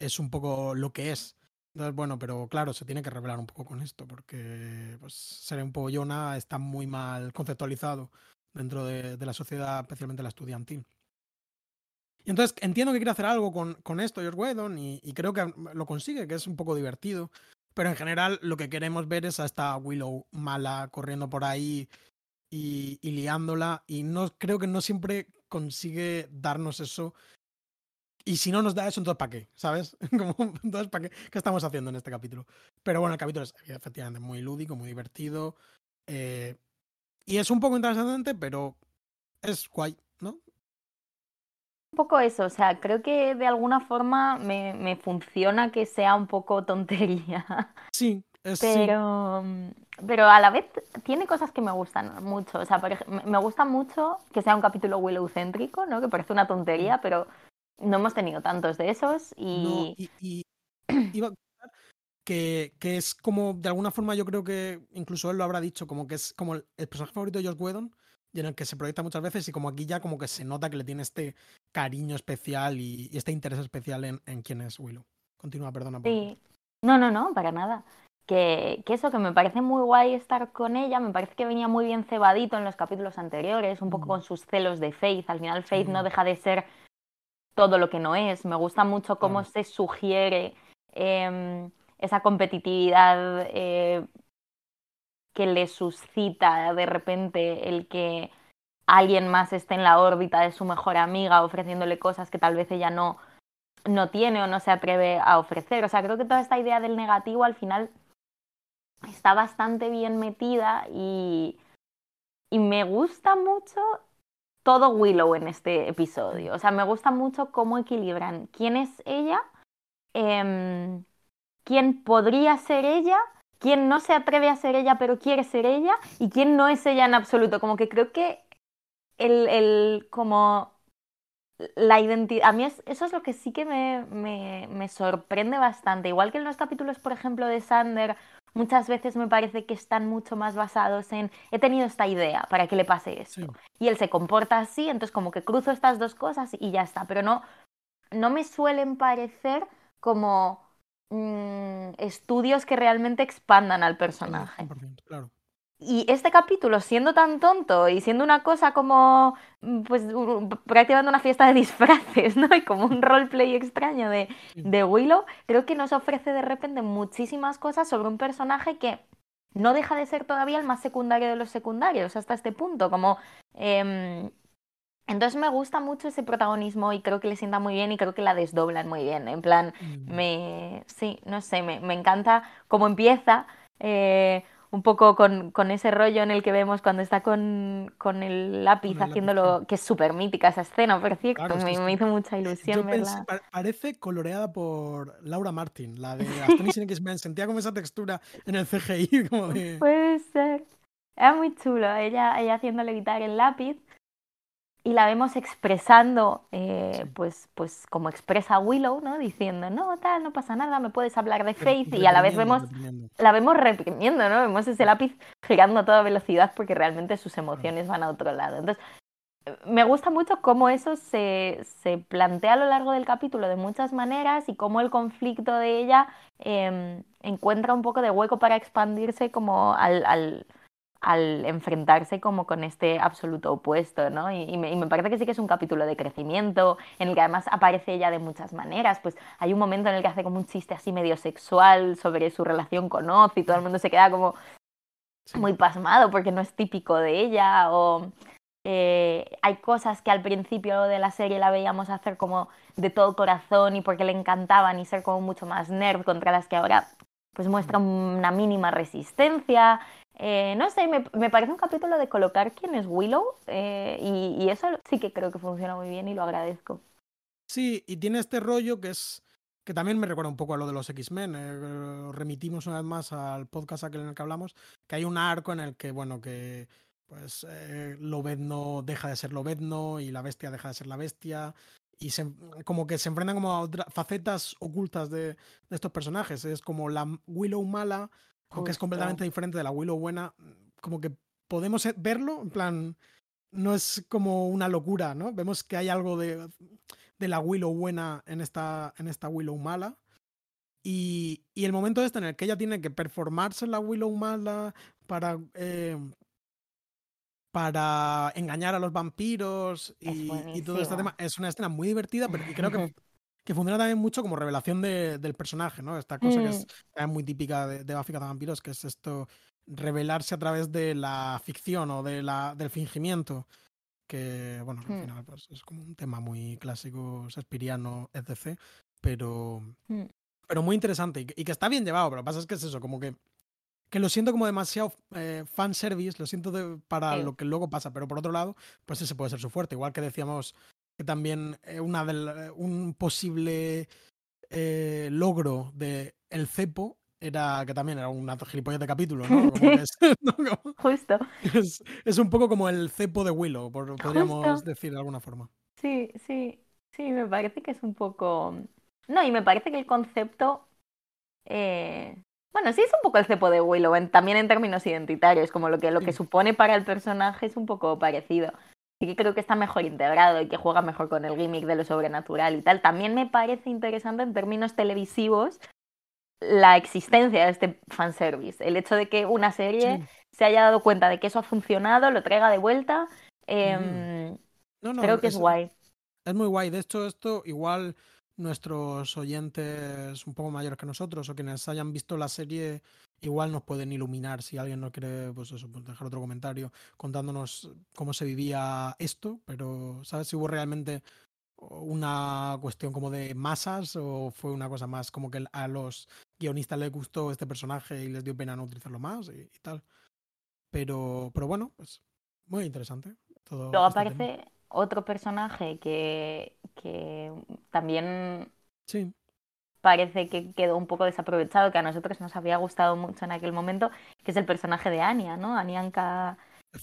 es un poco lo que es. Entonces, bueno, pero claro, se tiene que revelar un poco con esto, porque pues, ser empollona está muy mal conceptualizado dentro de, de la sociedad, especialmente la estudiantil. Entonces entiendo que quiere hacer algo con, con esto, George Whedon, y, y creo que lo consigue, que es un poco divertido. Pero en general lo que queremos ver es a esta Willow mala corriendo por ahí y, liándola. Y no creo que no siempre consigue darnos eso. Y si no nos da eso, entonces ¿para qué? ¿Sabes? Como, entonces, ¿para qué? ¿Qué estamos haciendo en este capítulo? Pero bueno, el capítulo es efectivamente muy lúdico, muy divertido. eh, y es un poco interesante, pero es guay. Un poco eso, o sea, creo que de alguna forma me, me funciona que sea un poco tontería. Sí, es sí. Pero, pero a la vez tiene cosas que me gustan mucho. O sea, por me- gusta mucho que sea un capítulo Willow-céntrico, ¿no? Que parece una tontería, pero no hemos tenido tantos de esos. No, Y y, y iba a que, que es como, de alguna forma, yo creo que incluso él lo habrá dicho, como que es como el, el personaje favorito de George Whedon y en el que se proyecta muchas veces y como aquí ya como que se nota que le tiene este cariño especial y, y este interés especial en, en quién es Willow. Continúa, perdona. por- sí. No, no, no, para nada. que, que, eso, que me parece muy guay estar con ella, me parece que venía muy bien cebadito en los capítulos anteriores, un poco Mm. con sus celos de Faith, al final Faith no deja de ser todo lo que no es, me gusta mucho cómo se sugiere em, esa competitividad eh, que le suscita de repente el que alguien más esté en la órbita de su mejor amiga ofreciéndole cosas que tal vez ella no, no tiene o no se atreve a ofrecer. O sea, creo que toda esta idea del negativo al final está bastante bien metida y, y me gusta mucho todo Willow en este episodio. O sea, me gusta mucho cómo equilibran quién es ella, eh, quién podría ser ella, quién no se atreve a ser ella pero quiere ser ella y quién no es ella en absoluto. Como que creo que el, el como la identidad, a mí es, eso es lo que sí que me, me, me, sorprende bastante. Igual que en los capítulos, por ejemplo, de Sander, muchas veces me parece que están mucho más basados en he tenido esta idea para que le pase esto. Sí. Y él se comporta así, entonces como que cruzo estas dos cosas y ya está. Pero no, no me suelen parecer como mmm, estudios que realmente expandan al personaje. 100%, claro. Y este capítulo, siendo tan tonto y siendo una cosa como, pues, prácticamente una fiesta de disfraces, ¿no? Y como un roleplay extraño de, de Willow, creo que nos ofrece de repente muchísimas cosas sobre un personaje que no deja de ser todavía el más secundario de los secundarios hasta este punto. Como, eh, entonces me gusta mucho ese protagonismo y creo que le sienta muy bien y creo que la desdoblan muy bien. En plan, mm. me, sí, no sé, me, me encanta cómo empieza. Eh, un poco con, con, ese rollo en el que vemos cuando está con, con el lápiz con el haciéndolo, lápiz. que es súper mítica esa escena, por cierto, claro, me, sí, me, hizo mucha ilusión Yo. Pensé, parece coloreada por Laura Martin, la de Astonishing X-Men, sentía como esa textura en el CGI. Como de... Puede ser. Era muy chulo, ella, ella haciendo levitar el lápiz y la vemos expresando, eh, sí. pues, pues como expresa Willow, ¿no? Diciendo, no, tal, no pasa nada, me puedes hablar de Faith y a la vez vemos, la vemos reprimiendo, ¿no? Vemos ese lápiz girando a toda velocidad porque realmente sus emociones van a otro lado. Entonces, me gusta mucho cómo eso se, se plantea a lo largo del capítulo de muchas maneras y cómo el conflicto de ella eh, encuentra un poco de hueco para expandirse como al, al al enfrentarse como con este absoluto opuesto, ¿no? Y, y, me, y, me, parece que sí que es un capítulo de crecimiento, en el que además aparece ella de muchas maneras, pues hay un momento en el que hace como un chiste así medio sexual sobre su relación con Oz y todo el mundo se queda como sí. muy pasmado porque no es típico de ella, o eh, hay cosas que al principio de la serie la veíamos hacer como de todo corazón y porque le encantaban y ser como mucho más nerd contra las que ahora pues muestra una mínima resistencia. Eh, no sé, me, me, parece un capítulo de colocar quién es Willow eh, y, y, eso sí que creo que funciona muy bien y lo agradezco. Sí, y tiene este rollo que es que también me recuerda un poco a lo de los X-Men. Eh, remitimos una vez más al podcast aquel en el que hablamos, que hay un arco en el que, bueno, que pues eh, Lobezno deja de ser Lobezno y la bestia deja de ser la bestia y se, como que se enfrentan como a otras facetas ocultas de, de, estos personajes. Es como la Willow mala, aunque es completamente diferente de la Willow buena, como que podemos verlo, en plan, no es como una locura, ¿no? Vemos que hay algo de, de la Willow buena en esta, en esta Willow mala. Y, y, el momento este en el que ella tiene que performarse en la Willow mala para, eh, para engañar a los vampiros y, y, todo este tema, es una escena muy divertida, pero creo que que funciona también mucho como revelación de, del personaje, ¿no? Esta cosa mm. que es, es, muy típica de, de Buffy Vampiros, que es esto, revelarse a través de la ficción o de la, del fingimiento, que, bueno, mm. al final pues, es como un tema muy clásico, shakespeariano, etc., pero, mm. pero muy interesante y que, y que, está bien llevado, pero lo que pasa es que es eso, como que, que lo siento como demasiado eh, fanservice, lo siento de, para sí. lo que luego pasa, pero por otro lado, pues ese puede ser su fuerte, igual que decíamos que también eh, una del, un posible eh, logro de El Cepo era que también era un gilipollas de capítulo, ¿no? Como es, ¿no? Como, Justo. Es, es, un poco como el cepo de Willow, por, podríamos Justo. decir de alguna forma. Sí, sí, sí, me parece que es un poco... No, y me parece que el concepto... Eh... Bueno, sí es un poco el cepo de Willow, en, también en términos identitarios, como lo que, lo que supone para el personaje es un poco parecido sí que creo que está mejor integrado y que juega mejor con el gimmick de lo sobrenatural y tal. También me parece interesante en términos televisivos la existencia de este fanservice. El hecho de que una serie Sí. se haya dado cuenta de que eso ha funcionado, lo traiga de vuelta. Mm. em, No, no, creo que es guay. Es muy guay. De hecho, esto igual nuestros oyentes un poco mayores que nosotros o quienes hayan visto la serie igual nos pueden iluminar si alguien no quiere pues eso, pues dejar otro comentario contándonos cómo se vivía esto, pero ¿sabes si hubo realmente una cuestión como de masas o fue una cosa más como que a los guionistas les gustó este personaje y les dio pena no utilizarlo más y, y tal? Pero, pero bueno, pues muy interesante. Todo Luego este tema. Otro personaje que, que también Sí, parece que quedó un poco desaprovechado, que a nosotros nos había gustado mucho en aquel momento, que es el personaje de Anya, ¿no? Anianka,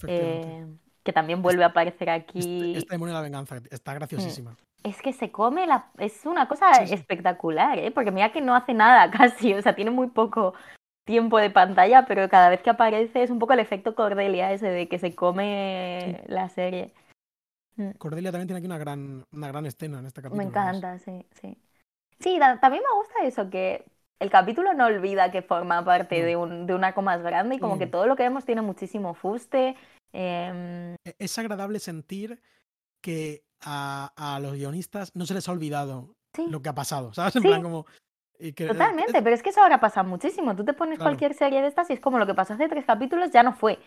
eh, que también vuelve a aparecer aquí. Este, este demonio de la venganza está graciosísima. Es que se come la... Es una cosa Sí, sí. espectacular, ¿eh? Porque mira que no hace nada casi, o sea, tiene muy poco tiempo de pantalla, pero cada vez que aparece es un poco el efecto Cordelia ese de que se come la serie. Cordelia también tiene aquí una gran, una gran escena en este capítulo. Me encanta, sí, sí. Sí, ta- también me gusta eso, que el capítulo no olvida que forma parte No. de, un, de un arco más grande y como que Mm. todo lo que vemos tiene muchísimo fuste. em, E- Es agradable sentir que a, a los guionistas no se les ha olvidado Sí. lo que ha pasado, ¿sabes? En Sí. plan como... y que- totalmente, pero es que eso ahora pasa muchísimo. Tú te pones Claro. cualquier serie de estas y es como lo que pasó hace tres capítulos ya no fue.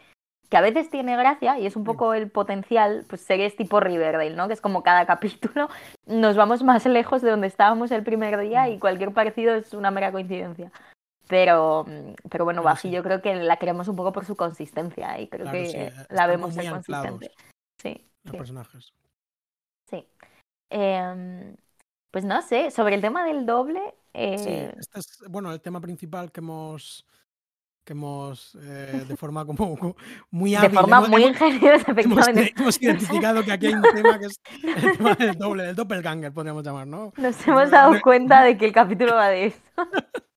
Que a veces tiene gracia y es un Sí. poco el potencial, pues series tipo Riverdale, ¿no? Que es como cada capítulo nos vamos más lejos de donde estábamos el primer día Mm. y cualquier parecido es una mera coincidencia. Pero, mm, pero bueno, Buffy sí. yo creo que la queremos un poco por su consistencia y creo Claro, que sí, la vemos muy consistente. Sí, los sí, personajes. sí. Em, pues no sé, sobre el tema del doble, Sí, eh, este es, bueno, el tema principal que hemos que hemos eh, de forma como, muy de hábil forma hemos, muy ingeniosa, hemos identificado que aquí hay un tema que es el tema del doble, del doppelganger, podríamos llamar, ¿no? Nos hemos dado cuenta de que el capítulo va de eso.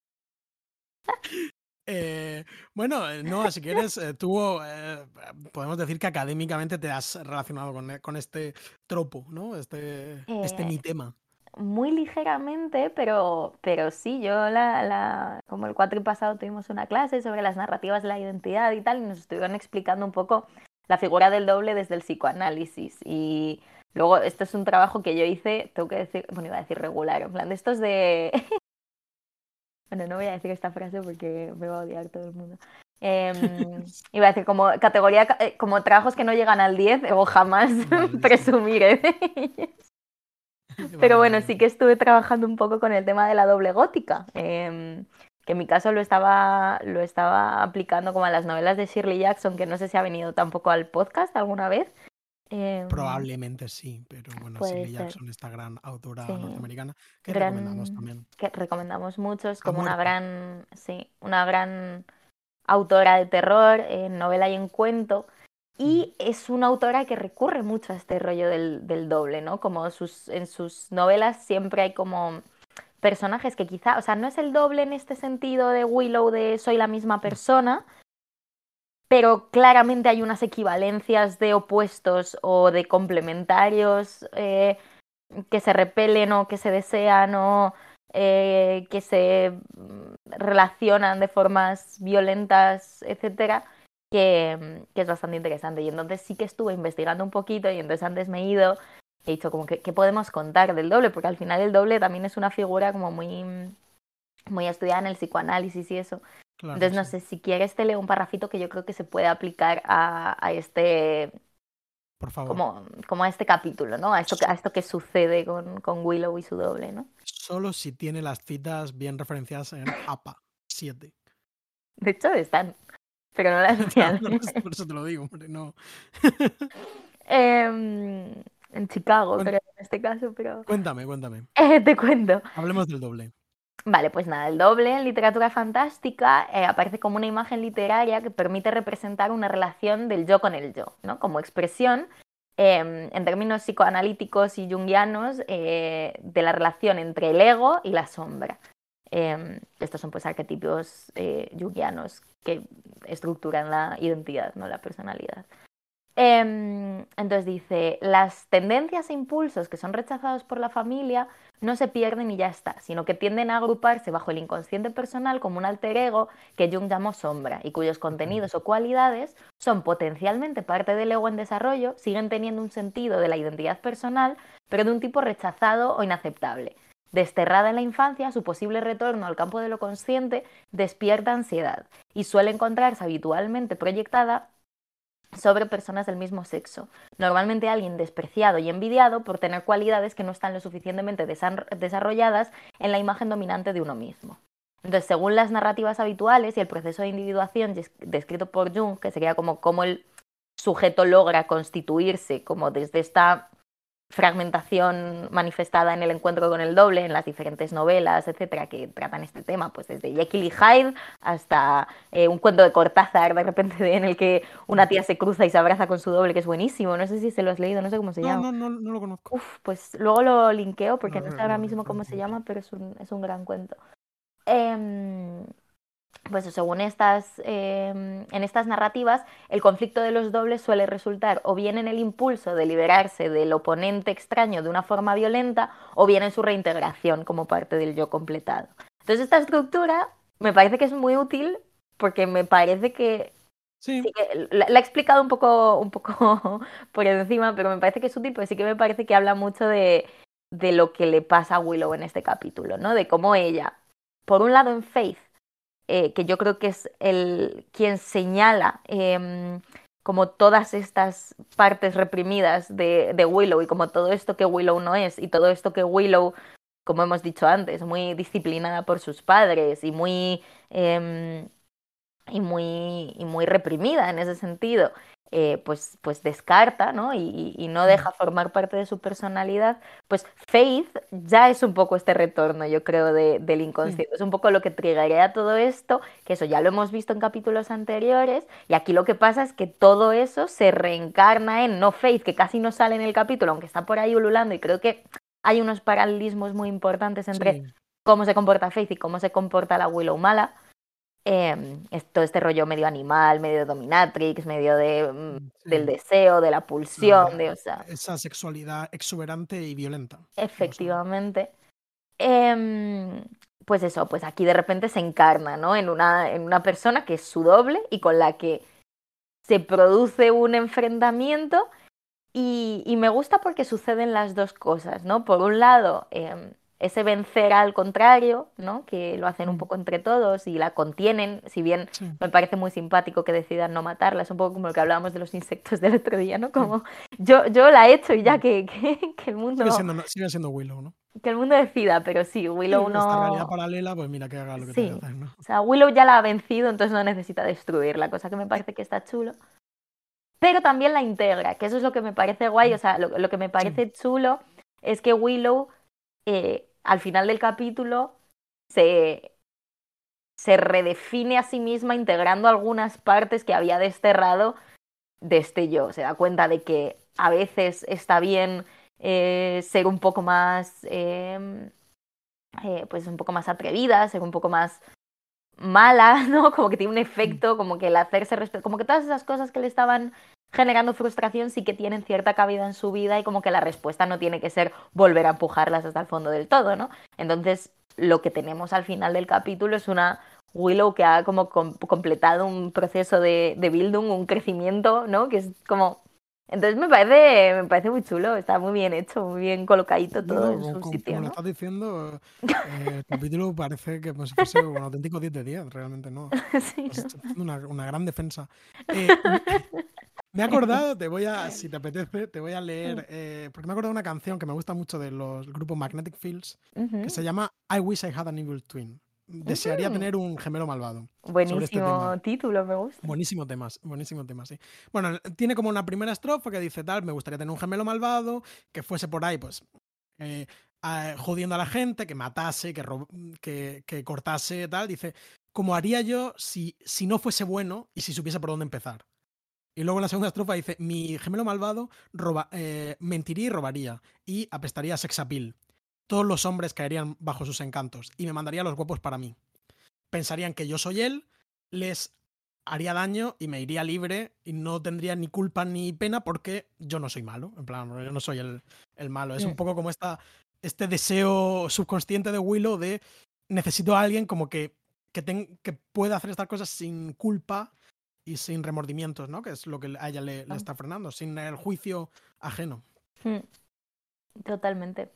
Eh, bueno, no, si quieres, eh, tú podemos decir que académicamente te has relacionado con, con este tropo, ¿no? Este, este mi tema. Muy ligeramente, pero, pero sí, yo la, la, como el cuatri pasado tuvimos una clase sobre las narrativas de la identidad y tal, y nos estuvieron explicando un poco la figura del doble desde el psicoanálisis. Y luego, esto es un trabajo que yo hice, tengo que decir, bueno, iba a decir regular, en plan de estos de... Bueno, no voy a decir esta frase porque me va a odiar todo el mundo. Em, iba a decir como categoría, ca- eh, como trabajos que no llegan al 10 o jamás Vale, sí. presumiré de ellos. Vale, Pero bueno, sí que estuve trabajando un poco con el tema de la doble gótica, em, que en mi caso lo estaba, lo estaba aplicando como a las novelas de Shirley Jackson, que no sé si ha venido tampoco al podcast alguna vez. Em, Probablemente sí, pero bueno, Shirley. Jackson, esta gran autora Sí. norteamericana, que Gran- recomendamos también. que recomendamos mucho, es como una gran, sí, una gran autora de terror en novela y en cuento. Y es una autora que recurre mucho a este rollo del, del doble, ¿no? Como sus, en sus novelas siempre hay como personajes que quizá, o sea, no es el doble en este sentido de Willow de soy la misma persona, pero claramente hay unas equivalencias de opuestos o de complementarios eh, que se repelen o que se desean o eh, que se mm, relacionan de formas violentas, etcétera, que, mm, que es bastante interesante. Y entonces sí que estuve investigando un poquito y entonces antes me he ido, he dicho como que qué podemos contar del doble, porque al final el doble también es una figura como muy, mm, muy estudiada en el psicoanálisis y eso. Claro, Entonces, no sé, si quieres te leo un parrafito que yo creo que se puede aplicar a, a este, Por favor. como, como a este capítulo, ¿no? A esto, que- a esto que sucede con, con Willow y su doble, ¿no? Solo si tiene las citas bien referenciadas en APA 7. De hecho, están, pero no las voy a por, eso, te lo digo, hombre, no. Em, en Chicago, Cuen- pero en este caso, pero Cuéntame, cuéntame. Eh, te cuento. Hablemos del doble. Vale, pues nada, el doble en literatura fantástica eh, aparece como una imagen literaria que permite representar una relación del yo con el yo, ¿no? Como expresión, eh, en términos psicoanalíticos y junguianos, eh, de la relación entre el ego y la sombra. Eh, estos son pues arquetipos eh, junguianos que estructuran la identidad, no la personalidad. Em, entonces dice, las tendencias e impulsos que son rechazados por la familia no se pierden y ya está, sino que tienden a agruparse bajo el inconsciente personal como un alter ego que Jung llamó sombra y cuyos contenidos o cualidades son potencialmente parte del ego en desarrollo, siguen teniendo un sentido de la identidad personal, pero de un tipo rechazado o inaceptable. Desterrada en la infancia, su posible retorno al campo de lo consciente despierta ansiedad y suele encontrarse habitualmente proyectada sobre personas del mismo sexo. Normalmente alguien despreciado y envidiado por tener cualidades que no están lo suficientemente desarrolladas en la imagen dominante de uno mismo. Entonces, según las narrativas habituales y el proceso de individuación descrito por Jung, que sería como cómo el sujeto logra constituirse como desde esta fragmentación manifestada en el encuentro con el doble, en las diferentes novelas, etcétera, que tratan este tema, pues desde Jekyll y Hyde hasta eh, un cuento de Cortázar, de repente, en el que una tía se cruza y se abraza con su doble, que es buenísimo. No sé si se lo has leído, no sé cómo se llama. No, no, no lo conozco. Uf, pues luego lo linkeo porque no, sé ahora mismo cómo se llama, pero es un, es un gran cuento. Eh, pues según estas, em, en estas narrativas, el conflicto de los dobles suele resultar o bien en el impulso de liberarse del oponente extraño de una forma violenta, o bien en su reintegración como parte del yo completado. Entonces esta estructura me parece que es muy útil porque me parece que Sí. la, he explicado un poco, un poco por encima, pero me parece que es útil porque sí que me parece que habla mucho de, de lo que le pasa a Willow en este capítulo, ¿no? De cómo ella, por un lado en Faith, eh, que yo creo que es el quien señala em, como todas estas partes reprimidas de, Willow y como todo esto que Willow no es y todo esto que Willow, como hemos dicho antes, muy disciplinada por sus padres y muy, em, y muy, y muy reprimida en ese sentido. Eh, pues, pues descarta ¿no? Y, no deja formar parte de su personalidad, pues Faith ya es un poco este retorno, yo creo, de, del inconsciente. Es un poco lo que triggerea todo esto, que eso ya lo hemos visto en capítulos anteriores, y aquí lo que pasa es que todo eso se reencarna en no Faith, que casi no sale en el capítulo, aunque está por ahí ululando, y creo que hay unos paralelismos muy importantes entre cómo se comporta Faith y cómo se comporta la Willow mala. Eh, todo este rollo medio animal, medio dominatrix, medio de, mm, del deseo, de la pulsión, de, o sea, esa sexualidad exuberante y violenta. Efectivamente. Eh, pues eso, pues aquí de repente se encarna, ¿no? En una, en una persona que es su doble y con la que se produce un enfrentamiento y, y me gusta porque suceden las dos cosas, ¿no? Por un lado, eh, ese vencer al contrario, ¿no? que lo hacen un poco entre todos y la contienen, si bien me parece muy simpático que decidan no matarla, es un poco como lo que hablábamos de los insectos del otro día, ¿no? Como yo, yo la he hecho y ya que, que, el mundo... Sigue siendo, Willow, ¿no? Que el mundo decida, pero sí, Willow no... Esta realidad paralela, pues mira que haga lo que sí. hacer, ¿no? O sea, Willow ya la ha vencido, entonces no necesita destruir la cosa que me parece que está chulo. Pero también la integra, que eso es lo que me parece guay, o sea, lo, lo que me parece chulo es que Willow... Eh, al final del capítulo se, se redefine a sí misma integrando algunas partes que había desterrado de este yo. Se da cuenta de que a veces está bien eh, ser un poco más, em, eh, pues un poco más atrevida, ser un poco más mala, ¿no? Como que tiene un efecto, como que el hacerse respeto, como que todas esas cosas que le estaban generando frustración sí que tienen cierta cabida en su vida y como que la respuesta no tiene que ser volver a empujarlas hasta el fondo del todo, ¿no? Entonces, lo que tenemos al final del capítulo es una Willow que ha como completado un proceso de, de Bildung, un crecimiento, ¿no? Que es como... Entonces me parece, me parece muy chulo, está muy bien hecho, muy bien colocadito todo en su sitio. Como lo estás diciendo, eh, el capítulo parece que pues, fuese un auténtico 10 de 10, realmente no. sí, Una, una, gran defensa. Eh, me he acordado, te voy a, si te apetece, te voy a leer, eh, porque me he acordado de una canción que me gusta mucho de los grupos Magnetic Fields, que se llama I Wish I Had an Evil Twin. Desearía tener un gemelo malvado. Este buenísimo título, me gusta. Buenísimo tema, buenísimo tema, sí. Bueno, tiene como una primera estrofa que dice tal, me gustaría tener un gemelo malvado, que fuese por ahí, pues, eh, jodiendo a la gente, que matase, que, que, que cortase, tal. Dice, como haría yo si, si no fuese bueno y si supiese por dónde empezar. Y luego en la segunda estrofa dice, mi gemelo malvado roba, eh, mentiría y robaría, y apestaría a sexapil. Todos los hombres caerían bajo sus encantos, y me mandaría los guapos para mí. Pensarían que yo soy él, les haría daño y me iría libre y no tendría ni culpa ni pena porque yo no soy malo. En plan, yo no soy el, el malo. Es un poco como esta, este deseo subconsciente de Willow de necesito a alguien como que, que, ten- que pueda hacer estas cosas sin culpa y sin remordimientos, ¿no? Que es lo que a ella le, le Ah. está frenando, sin el juicio ajeno. Mm. Totalmente.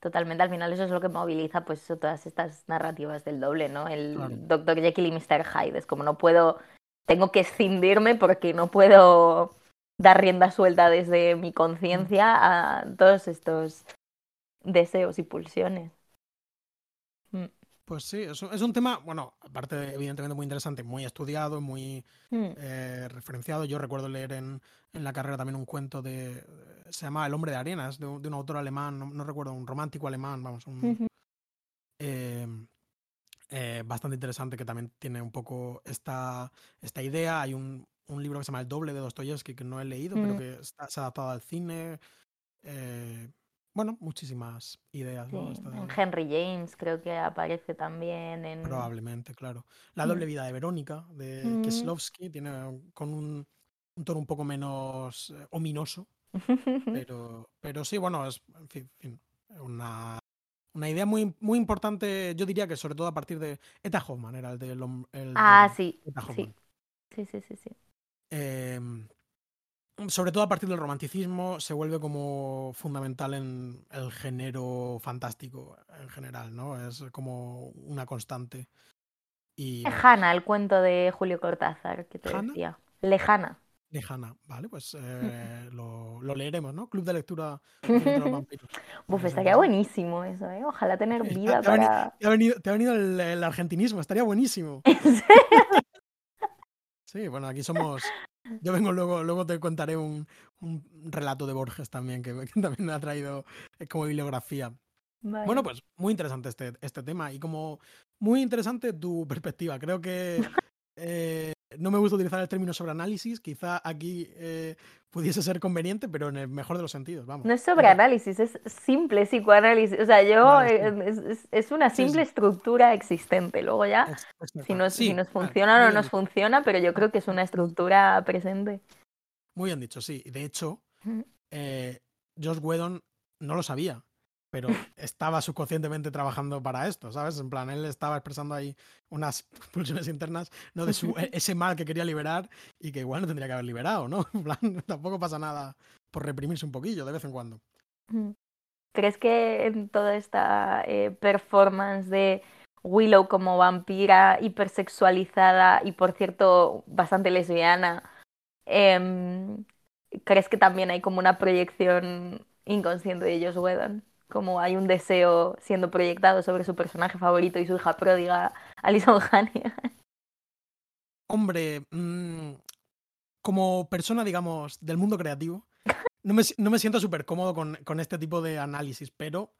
Totalmente. Al final eso es lo que moviliza pues eso, todas estas narrativas del doble, ¿no? El Claro. Dr. Jekyll y Mr. Hyde. Es como no puedo, tengo que escindirme porque no puedo dar rienda suelta desde mi conciencia a todos estos deseos y pulsiones. Pues sí, es, un- es un tema, bueno, aparte de, evidentemente muy interesante, muy estudiado, muy Mm. eh, referenciado. Yo recuerdo leer en, en la carrera también un cuento de. Se llama El hombre de arenas, de, un- de un autor alemán, no, no recuerdo, un romántico alemán, vamos, un, Ujú. eh, eh, bastante interesante que también tiene un poco esta, esta idea. Hay un, un libro que se llama El doble de Dostoyevsky que no he leído, pero Mm. que está, se ha adaptado al cine. Bueno, muchísimas ideas, ¿no? Sí, en de- Henry James creo que aparece también en... Probablemente, claro. La Mm. doble vida de Verónica, de Mm. Kieslowski, tiene con un, un tono un poco menos eh, ominoso, pero, pero sí, bueno, es en fin, una, una idea muy, muy importante, yo diría que sobre todo a partir de Eta Hoffman, era el de el ah, sí, sí, sí, sí, sí, sí. Em, sobre todo a partir del romanticismo se vuelve como fundamental en el género fantástico en general, ¿no? Es como una constante. Y el cuento de Julio Cortázar que te decía. Lejana. Lejana, vale, pues eh, lo, lo leeremos, ¿no? Club de lectura de los vampiros. Buf, estaría buenísimo eso, ¿eh? Ojalá tener vida te ha veni- para... Te ha venido, te ha venido el, el argentinismo, estaría buenísimo. Sí, bueno, aquí somos. Yo vengo luego, luego te contaré un, un relato de Borges también, que, que también me ha traído eh, como bibliografía. Vale. Bueno, pues muy interesante este, este tema y como muy interesante tu perspectiva. Creo que eh, no me gusta utilizar el término sobre análisis, quizá aquí eh, pudiese ser conveniente, pero en el mejor de los sentidos, vamos. No es sobre análisis, es simple psicoanálisis. O sea, yo eh, es, es- es una sí. simple estructura existente. Luego ya, si nos, si nos funciona o no nos dicho, funciona, pero yo creo que es una estructura presente. Muy bien dicho, sí. De hecho, eh, Josh Whedon no lo sabía, pero estaba subconscientemente trabajando para esto, ¿sabes? En plan, él estaba expresando ahí unas pulsiones internas, ¿no? De su, e- ese mal que quería liberar y que igual no tendría que haber liberado, ¿no? En plan, tampoco pasa nada por reprimirse un poquillo de vez en cuando. ¿Crees que en toda esta eh, performance de Willow como vampira hipersexualizada y por cierto bastante lesbiana, em, ¿crees que también hay como una proyección inconsciente de Joss Whedon? Como hay un deseo siendo proyectado sobre su personaje favorito y su hija pródiga, Alison Hannigan. Hombre, mm, como persona, digamos, del mundo creativo, no me, no me siento súper cómodo con, con este tipo de análisis, pero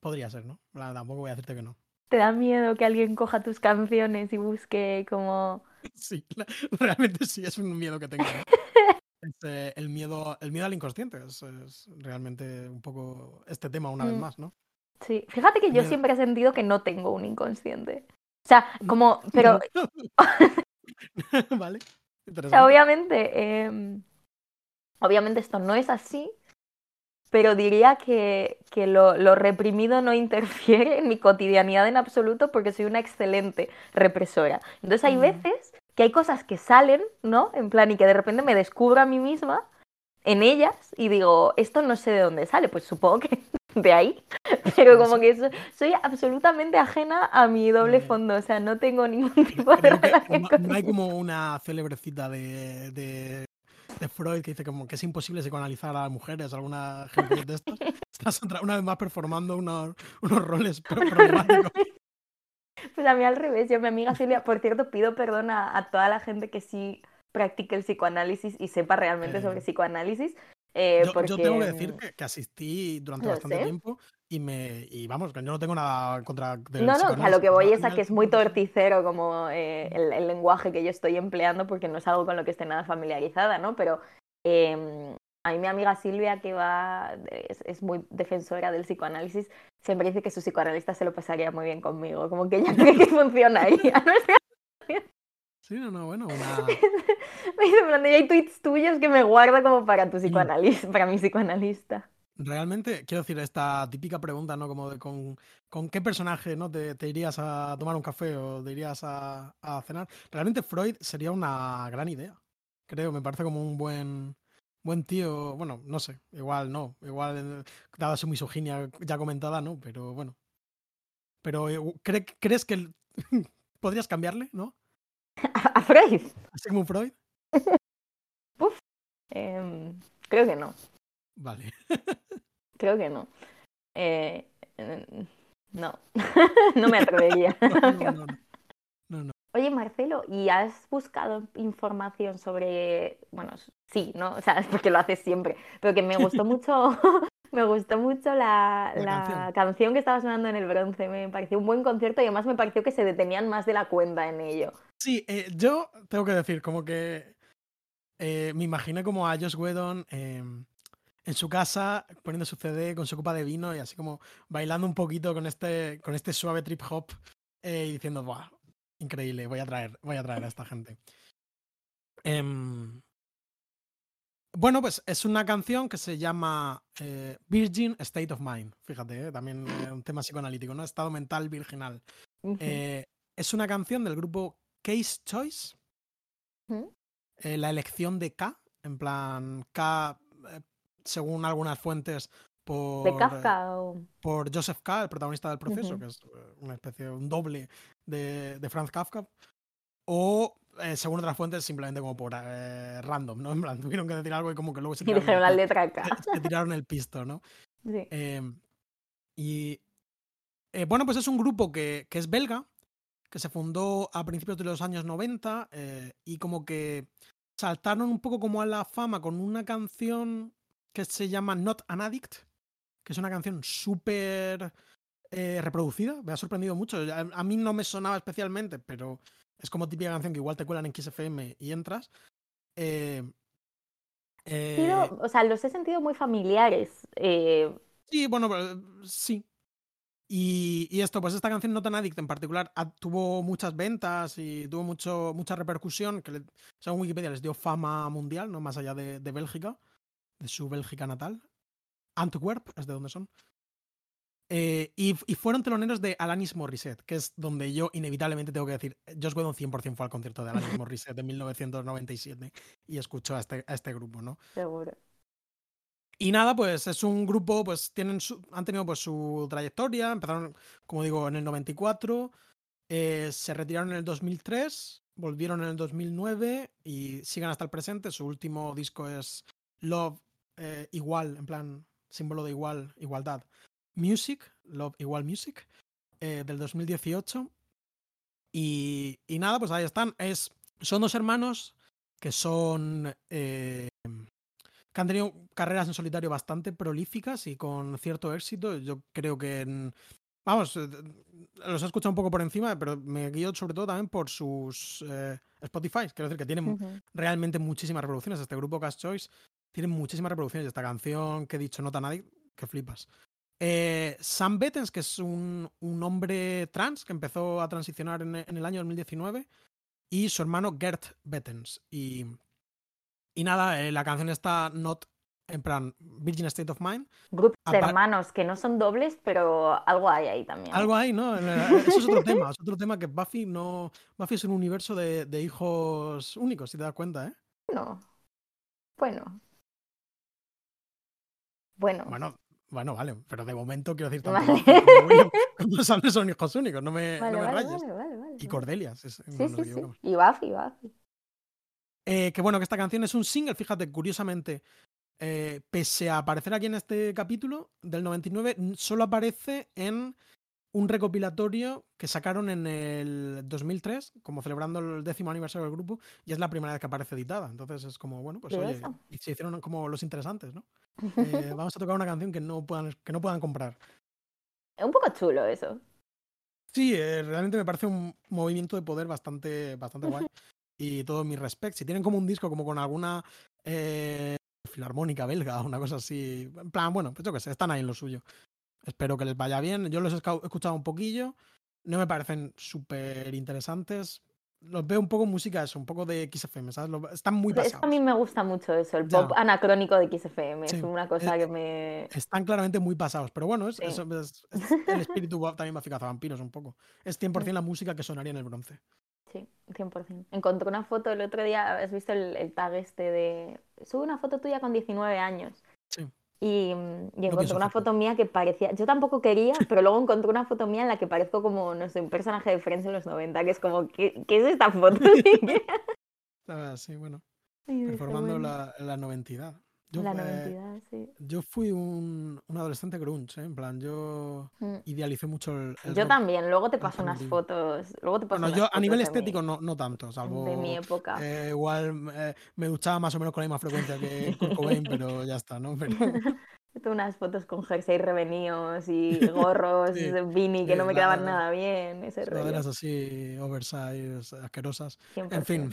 podría ser, ¿no? Plan, Tampoco voy a decirte que no. ¿Te da miedo que alguien coja tus canciones y busque como... Sí, la- realmente sí, es un miedo que tengo. ¿no? Es, eh, el, miedo, el miedo al inconsciente es, es realmente un poco este tema una vez Mm. más, ¿no? Sí, fíjate que yo Miedo. siempre he sentido que no tengo un inconsciente. O sea, como, pero, vale. o sea, obviamente, em, obviamente esto no es así, pero diría que, que lo, lo reprimido no interfiere en mi cotidianidad en absoluto porque soy una excelente represora. Entonces hay Mm. veces que hay cosas que salen, ¿no? En plan, y que de repente me descubro a mí misma en ellas y digo, esto no sé de dónde sale, pues supongo que de ahí, pero como que so- soy absolutamente ajena a mi doble fondo, o sea, no tengo ningún tipo de relación no, con no hay como una célebre cita de, de, de Freud que dice como que es imposible psicoanalizar a las mujeres, alguna gente de estos. Estás una vez más performando unos, unos roles pro- problemáticos. Pues a mí al revés, yo mi amiga Silvia, por cierto, pido perdón a, a toda la gente que sí practique el psicoanálisis y sepa realmente sobre Eh, psicoanálisis, eh, Yo, porque... yo tengo que decir que, que asistí durante Lo bastante sé. tiempo y me y vamos, que yo no tengo nada contra del No, no, que a lo que voy es a que es muy torticero como eh, el, el lenguaje que yo estoy empleando porque no es algo con lo que esté nada familiarizada, ¿no? Pero eh, a mí mi amiga Silvia, que va, es, es muy defensora del psicoanálisis, siempre dice que su psicoanalista se lo pasaría muy bien conmigo, como que ella cree que funcionaría, ¿no? Sí, no, no, bueno, una... Me dice, plan, hay tweets tuyos que me guardo como para tu psicoanalista, para mi psicoanalista. Realmente, quiero decir, esta típica pregunta, ¿no? Como de con, con qué personaje, ¿no? Te, te irías a tomar un café o te irías a, a cenar. Realmente Freud sería una gran idea. Creo, me parece como un buen, buen tío. Bueno, no sé, igual no. Igual, eh, dada su misoginia ya comentada, ¿no? Pero bueno. Pero eh, ¿cre- ¿crees que el- podrías cambiarle, ¿no? ¿A, Freud? A Sigmund Freud. Em, creo que no. Vale. Creo que no. Eh, no. no me atrevería. No, no, no, no. Oye, Marcelo, ¿y has buscado información sobre, bueno, sí, ¿no? O sea, es porque lo haces siempre, pero que me gustó mucho, me gustó mucho la, La la canción. canción que estaba sonando en el bronce, me pareció un buen concierto y además me pareció que se detenían más de la cuenta en ello. Sí, eh, yo tengo que decir, como que eh, me imaginé como a Josh Whedon em, en su casa poniendo su CD con su copa de vino y así como bailando un poquito con este, con este suave trip hop eh, y diciendo, ¡buah! Increíble, voy a traer, voy a traer a esta gente. Em, bueno, pues es una canción que se llama eh, Virgin State of Mind. Fíjate, eh, también eh, un tema psicoanalítico, ¿no? Estado mental virginal. Eh, es una canción del grupo Case Choice, la elección de K, en plan K, según algunas fuentes, por, De Kafka o... por Joseph K., el protagonista del proceso, Ujú. que es eh, una especie de un doble de, de Franz Kafka, o eh, según otras fuentes, simplemente como por eh, random, ¿no? En plan, tuvieron que decir algo y como que luego se Y tiraron, dijeron la letra K. se tiraron el pisto, ¿no? Sí. Em, y eh, bueno, pues es un grupo que, que es belga, que se fundó a principios de los años 90 eh, y como que saltaron un poco como a la fama con una canción que se llama Not an Addict, que es una canción súper eh, reproducida, me ha sorprendido mucho. A, a mí no me sonaba especialmente, pero es como típica canción que igual te cuelan en Kiss FM y entras. Eh, eh, o sea, los he sentido muy familiares. Sí, bueno, sí. Y, y esto, pues esta canción Not an Addict en particular tuvo muchas ventas y tuvo mucho, mucha repercusión, que le- según Wikipedia les dio fama mundial, no más allá de, de Bélgica, de su Bélgica natal. Antwerp es de donde son. Eh, y, y fueron teloneros de Alanis Morissette, que es donde yo inevitablemente tengo que decir, Josh Whedon 100% fue al concierto de Alanis Morissette en 1997 y escuchó a este, a este grupo, ¿no? seguro. Y nada, pues es un grupo, pues tienen su- han tenido pues su trayectoria, empezaron, como digo, en el 94, eh, se retiraron en el 2003, volvieron en el 2009 y siguen hasta el presente. Su último disco es Love eh, Igual, en plan símbolo de igual, igualdad. Music, Love Igual Music, eh, del 2018. Y, y nada, pues ahí están. Es, son dos hermanos que son... eh, que han tenido carreras en solitario bastante prolíficas y con cierto éxito. Yo creo que, en- vamos, eh, los he escuchado un poco por encima, pero me guío sobre todo también por sus eh, Spotify. Quiero decir que tienen realmente muchísimas reproducciones. Este grupo Cast Choice tiene muchísimas reproducciones. Esta canción que he dicho, Nota Nadie, que flipas. Eh, Sam Bettens, que es un, un hombre trans que empezó a transicionar en, en el año 2019, y su hermano Gert Bettens. Y, y nada, eh, la canción está not en plan Virgin State of Mind. Grupos de hermanos que no son dobles, pero algo hay ahí también. Algo hay, ¿no? Eso es otro tema. Es otro tema que Buffy no. Buffy es un universo de, de hijos únicos, si te das cuenta, ¿eh? No. Bueno. Bueno. Bueno, bueno, vale, pero de momento quiero decir tanto Vale. Como William como Sam son hijos únicos, no me, vale, no me vale, rayes. vale, vale, vale, Y vale. Cordelia, si es- no Sí, nos sí, sí. Y Buffy, Buffy. Eh, que bueno, que esta canción es un single, fíjate, curiosamente, eh, pese a aparecer aquí en este capítulo del 99, n- solo aparece en un recopilatorio que sacaron en el 2003, como celebrando el décimo aniversario del grupo, y es la primera vez que aparece editada. Entonces es como, bueno, pues oye, se hicieron como los interesantes, ¿no? Eh, vamos a tocar una canción que no puedan, que no puedan comprar. Es un poco chulo eso. Sí, eh, realmente me parece un movimiento de poder bastante, bastante guay. Y todo mi respeto. Si tienen como un disco como con alguna eh, filarmónica belga o una cosa así. En plan, bueno, pues yo qué sé, están ahí en lo suyo. Espero que les vaya bien. Yo los he escuchado un poquillo. No me parecen súper interesantes. los veo un poco música eso, un poco de XFM, ¿sabes? Lo- están muy Eso pasados. a mí me gusta mucho eso, el Ya. pop anacrónico de XFM. Sí, Es una cosa que me. Están claramente muy pasados, pero bueno, es, Sí. eso es- es el espíritu también va a vampiros un poco. Es 100% la música que sonaría en el bronce. Sí, 100%. Encontré una foto el otro día, ¿has visto el, el tag este de... Sube una foto tuya con 19 años. Sí. Y, mm, y encontré una foto mía que parecía... Yo tampoco quería, pero luego encontré una foto mía en la que parezco como, no sé, un personaje de Friends en los 90, que es como, ¿qué, qué es esta foto? Ah, sí, bueno, Y dije, performando bueno, la, la noventidad. Yo, la eh, sí. yo fui un, un adolescente grunge, ¿eh? en plan, yo Mm. idealicé mucho el, el Yo rock también, luego te paso unas fotos. Luego te paso Bueno, unas yo a fotos nivel de mi- estético no, no tanto, salvo de mi época. eh, igual eh, me duchaba más o menos con la misma frecuencia que Kurt Cobain, pero ya está, ¿no? Pero unas fotos con jersey revenidos y gorros, Sí, Vini, que no me la- quedaban nada bien, ese rollo. así oversize, asquerosas. 100%, En fin.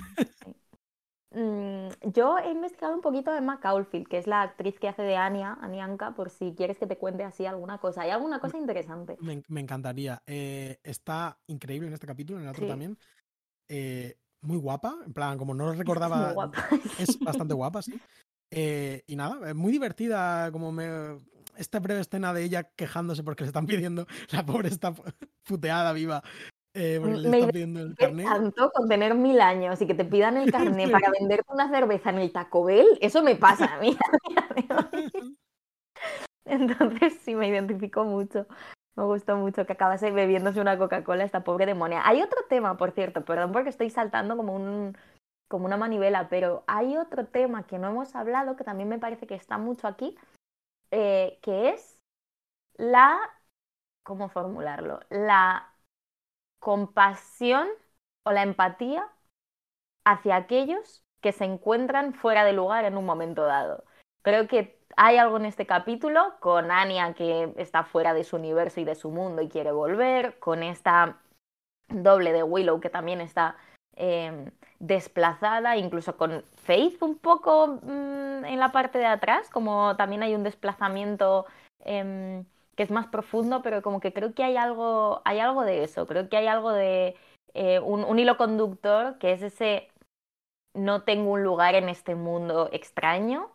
Mm, yo he investigado un poquito de Emma Caulfield, que es la actriz que hace de Anya, Anianka, por si quieres que te cuente así alguna cosa. Hay alguna cosa interesante. Me, en- me encantaría. Eh, está increíble en este capítulo, en el otro Sí. también. Eh, muy guapa, en plan, como no lo Es recordaba, guapa. es bastante guapa, sí. Eh, y nada, muy divertida, como me... Esta breve escena de ella quejándose porque le están pidiendo, la pobre está puteada viva, eh, porque le Me están pidiendo el Qué carnet. tanto con tener mil años y que te pidan el carnet para venderte una cerveza en el Taco Bell, eso me pasa a mí. Entonces sí me identifico mucho. Me gustó mucho que acabase bebiéndose una Coca-Cola esta pobre demonia. Hay otro tema, por cierto, perdón porque estoy saltando como un como una manivela, pero hay otro tema que no hemos hablado que también me parece que está mucho aquí, eh, que es la, ¿cómo formularlo? La compasión o la empatía hacia aquellos que se encuentran fuera de lugar en un momento dado. Creo que hay algo en este capítulo con Anya que está fuera de su universo y de su mundo y quiere volver, con esta doble de Willow que también está eh, desplazada, incluso con Faith un poco mm, en la parte de atrás, como también hay un desplazamiento em, que es más profundo, pero como que creo que hay algo, hay algo de eso, creo que hay algo de eh, un, un hilo conductor que es ese no tengo un lugar en este mundo extraño,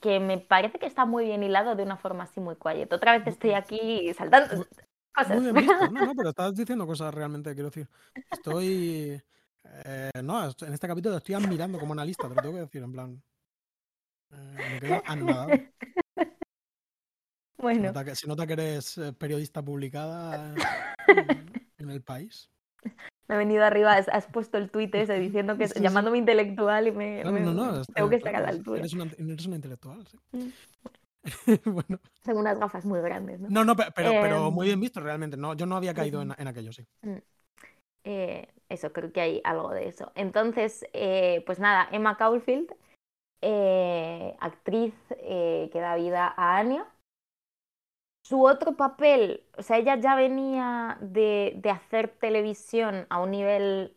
que me parece que está muy bien hilado de una forma así muy quiet. Otra vez estoy aquí saltando cosas. Muy bien visto. No, no, pero estás diciendo cosas realmente, quiero decir. Estoy. eh, no, en este capítulo estoy admirando como analista, te lo tengo que decir, en plan. eh, me quedo anonadado. Se Bueno, nota, que, se nota que eres eh, periodista publicada en, en el país. me he venido arriba, has, puesto el tuit ese diciendo que Sí, sí. llamándome intelectual y me, No, me- no, no. está tengo que estar a claro, la es- altura. Eres una, eres una intelectual, sí. Mm. bueno, Tengo unas gafas muy grandes, ¿no? no, no, pe- pero, pero muy Em, bien visto realmente. No, yo no había caído en, en aquello, sí. Eh, eso, creo que hay algo de eso. Entonces, eh, pues nada, Emma Caulfield, actriz que da vida a Anya. Su otro papel, o sea, ella ya venía de, de hacer televisión a un nivel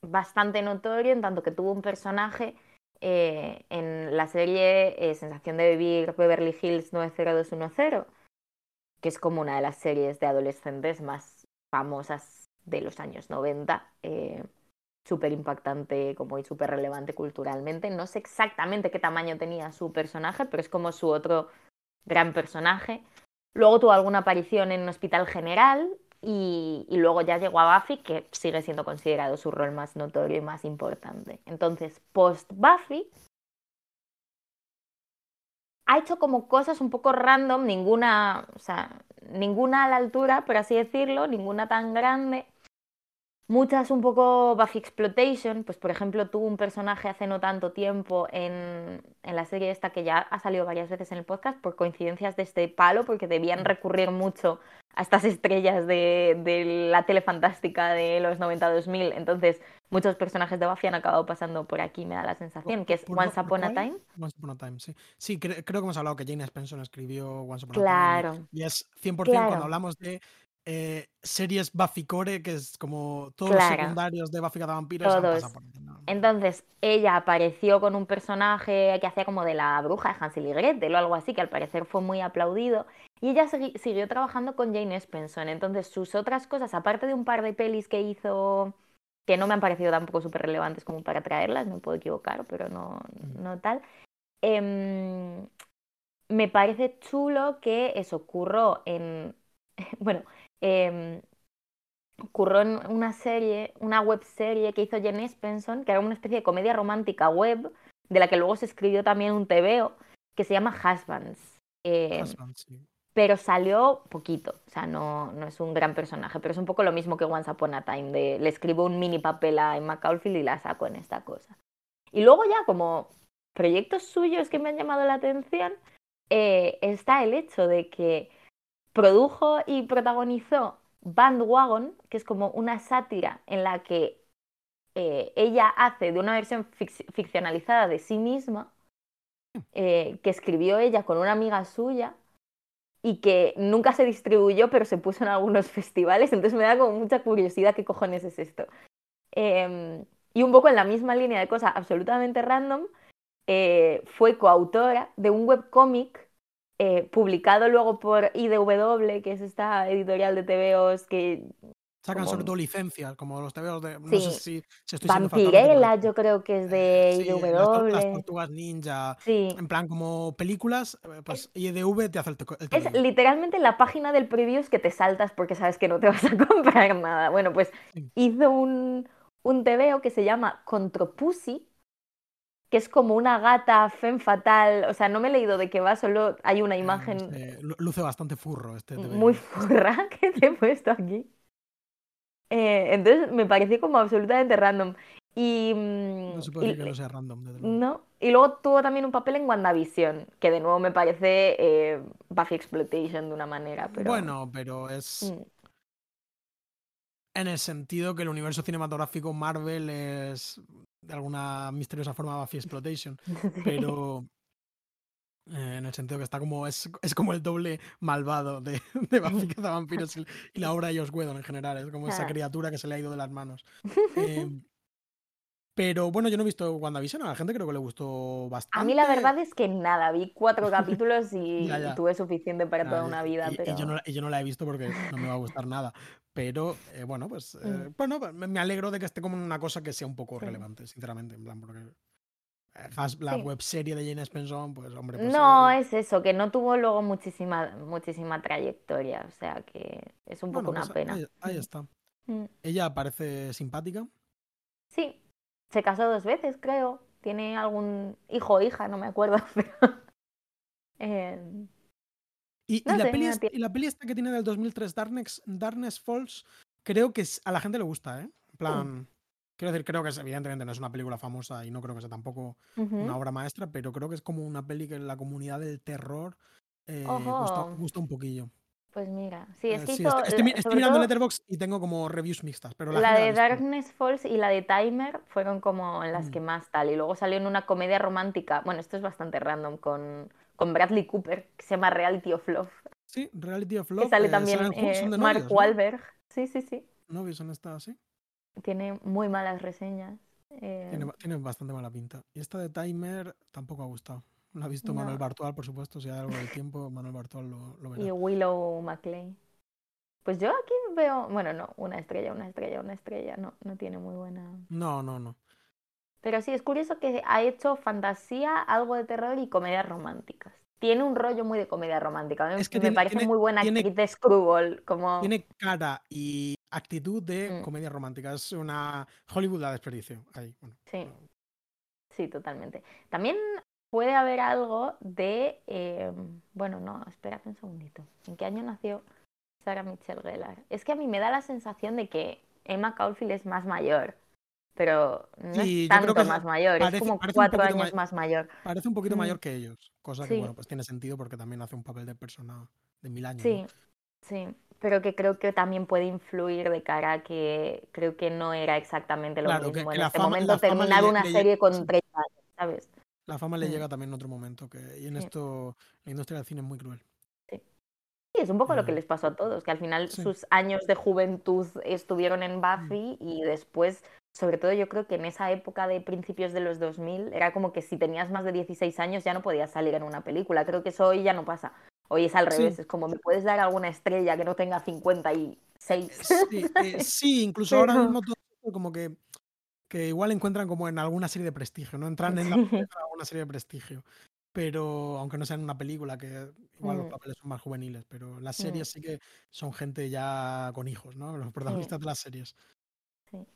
bastante notorio, en tanto que tuvo un personaje eh, en la serie eh, Sensación de Vivir Beverly Hills 90210, que es como una de las series de adolescentes más famosas de los años 90, eh, súper impactante como y súper relevante culturalmente. No sé exactamente qué tamaño tenía su personaje, pero es como su otro gran personaje. Luego tuvo alguna aparición en un hospital general y, luego ya llegó a Buffy, que sigue siendo considerado su rol más notorio y más importante. Entonces, post Buffy, ha hecho como cosas un poco random, ninguna, o sea, ninguna a la altura, por así decirlo, ninguna tan grande. Muchas un poco Buffy Exploitation, pues por ejemplo tuvo un personaje hace no tanto tiempo en, en la serie esta que ya ha salido varias veces en el podcast por coincidencias de este palo, porque debían recurrir mucho a estas estrellas de, de la tele fantástica de los 90-2000. Entonces muchos personajes de Buffy han acabado pasando por aquí, me da la sensación, que es ¿Por- Once Upon a? Time. Once Upon a Time, sí. Sí, cre- creo que hemos hablado que Jane Spencer escribió Once Upon a Time. Claro, Y, y es 100% Claro. cuando hablamos de eh, series Buffy Core, que es como todos los secundarios de Buffy Cazavampiros han Todos. pasado por. Entonces, ella apareció con un personaje que hacía como de la bruja de Hansel y Gretel o algo así, que al parecer fue muy aplaudido. Y ella siguió trabajando con Jane Spencer. Entonces, sus otras cosas, aparte de un par de pelis que hizo que no me han parecido tampoco súper relevantes como para traerlas, me puedo equivocar, pero no, Mm. no tal. Em, me parece chulo que eso ocurrió en, bueno, em, ocurrió en una serie, una web serie que hizo Jen Espenson, que era una especie de comedia romántica web, de la que luego se escribió también un TVO, que se llama Husbands. Em, sí. pero salió poquito, o sea, no, no es un gran personaje, pero es un poco lo mismo que Once Upon a Time, de le escribo un mini papel a Emma Caulfield y la saco en esta cosa. Y luego ya como proyectos suyos que me han llamado la atención, eh, está el hecho de que produjo y protagonizó Bandwagon, que es como una sátira en la que eh, ella hace de una versión fic- ficcionalizada de sí misma, eh, que escribió ella con una amiga suya y que nunca se distribuyó, pero se puso en algunos festivales, entonces me da como mucha curiosidad qué cojones es esto. Em, y un poco en la misma línea de cosas absolutamente random, eh, fue coautora de un webcómic eh, publicado luego por IDW, que es esta editorial de TVOs que Sacan como- sobre todo licencias, como los TVOs de. No Sí. sé si, si estoy Vampirella, yo creo que es Eh, de sí, las, las IDW. tortugas ninja. Sí. En plan, como películas, eh, pues IDV te hace el, el Es literalmente la página del previews que te saltas porque sabes que no te vas a comprar nada. Bueno, pues hizo un, un TVO que se llama Contropussy, que es como una gata femme fatal. O sea, no me he leído de qué va, solo hay una Eh, imagen este, lu- luce bastante furro este TVO. muy furra que te he puesto aquí. Eh, entonces me pareció como absolutamente random. Y, No se mm, puede y- decir que no sea random, desde luego. no. Y luego tuvo también un papel en WandaVision, que de nuevo me parece eh, Buffy Exploitation de una manera, pero... Bueno, pero es Mm. en el sentido que el universo cinematográfico Marvel es de alguna misteriosa forma Buffy Exploitation. Pero eh, en el sentido que está como es, es como el doble malvado de, de Buffy Cazavampiros y, y la obra de Whedon en general. Es como esa criatura que se le ha ido de las manos. Eh, pero bueno, yo no he visto WandaVision, a la gente creo que le gustó bastante. A mí la verdad es que nada, vi cuatro capítulos y Ya, ya. tuve suficiente para toda y- una vida, y, y pero... yo no, y yo no la he visto porque no me va a gustar nada. Pero eh, bueno, pues eh, Mm. bueno, pues, me alegro de que esté como una cosa que sea un poco Sí. relevante, sinceramente, en plan, porque eh, la Sí. web serie de Jane Spencer, pues hombre, pues, No, eh, es eso, que no tuvo luego muchísima, muchísima trayectoria, o sea que es un poco bueno, una pues, pena. ahí, ahí Mm. está. Mm. Ella parece simpática. Sí, se casó dos veces, creo. Tiene algún hijo o hija, no me acuerdo, pero... eh, Y, la sé, peli no es- tiene- y la peli esta que tiene del 2003, Darkness, Darkness Falls, creo que a la gente le gusta, ¿eh? En plan, quiero decir, creo que es, evidentemente no es una película famosa y no creo que sea tampoco una obra maestra, pero creo que es como una peli que la comunidad del terror eh, gusta un poquillo. Pues mira, sí, es Eh, que sí, hizo... estoy, mirando Letterboxd y tengo como reviews mixtas, pero la, de. Darkness Falls y la de Timer fueron como las Mm. que más tal. Y luego salió en una comedia romántica, bueno, esto es bastante random, con, con Bradley Cooper, que se llama Reality of Love, Sí, Reality of que Love. sale eh, también eh, son Mark. Wahlberg. Sí, sí, sí. Novios en esta, sí. Tiene muy malas reseñas. eh, tiene bastante mala pinta. Y esta de Timer tampoco ha gustado. La ha visto Manuel. Bartual, por supuesto. Si hay algo del tiempo, Manuel Bartual lo, lo verá. y Willow McLean. Pues yo aquí veo, bueno, no, una estrella, una estrella, una estrella, no, no tiene muy buena. No, no, no. Pero sí, es curioso que ha hecho fantasía, algo de terror y comedias románticas. Tiene un rollo muy de comedia romántica. Mí Es que me tiene- parece tiene- muy buena tiene- actriz de Screwball. Como... Tiene cara y actitud de Mm. comedia romántica. Es una Hollywood a desperdicio. Ahí, bueno. Sí, sí, totalmente. También puede haber algo de. eh, bueno, no, espérate un segundito. ¿En qué año nació Sarah Michelle Gellar? Es que a mí me da la sensación de que Emma Caulfield es más mayor. Pero no Sí, es tanto más mayor, parece- es como cuatro años ma- más mayor. Parece un poquito Mm. mayor que ellos. Cosa que, bueno, pues tiene sentido porque también hace un papel de persona de mil años. Sí, ¿no? sí, pero que creo que también puede influir de cara a que creo que no era exactamente lo Claro, mismo que en este fama- momento le terminar una le serie con sí. 30 años, ¿sabes? La fama le Mm. llega también en otro momento. Que, y en Sí. esto, la industria del cine es muy cruel. Sí, es un poco lo que Eh, les pasó a todos, que al final sí. sus años de juventud estuvieron en Buffy y después, sobre todo yo creo que en esa época de principios de los 2000, era como que si tenías más de 16 años ya no podías salir en una película. Creo que eso hoy ya no pasa. Hoy es al Sí. revés, es como me puedes dar alguna estrella que no tenga 56. Sí, eh, sí, incluso ahora mismo todos como que, que igual encuentran como en alguna serie de prestigio, ¿no? Entran en la, alguna serie de prestigio. Pero, aunque no sea en una película, que igual los Mm, papeles son más juveniles, pero las mm, series sí que son gente ya con hijos, ¿no? Los sí, protagonistas de las series. sí.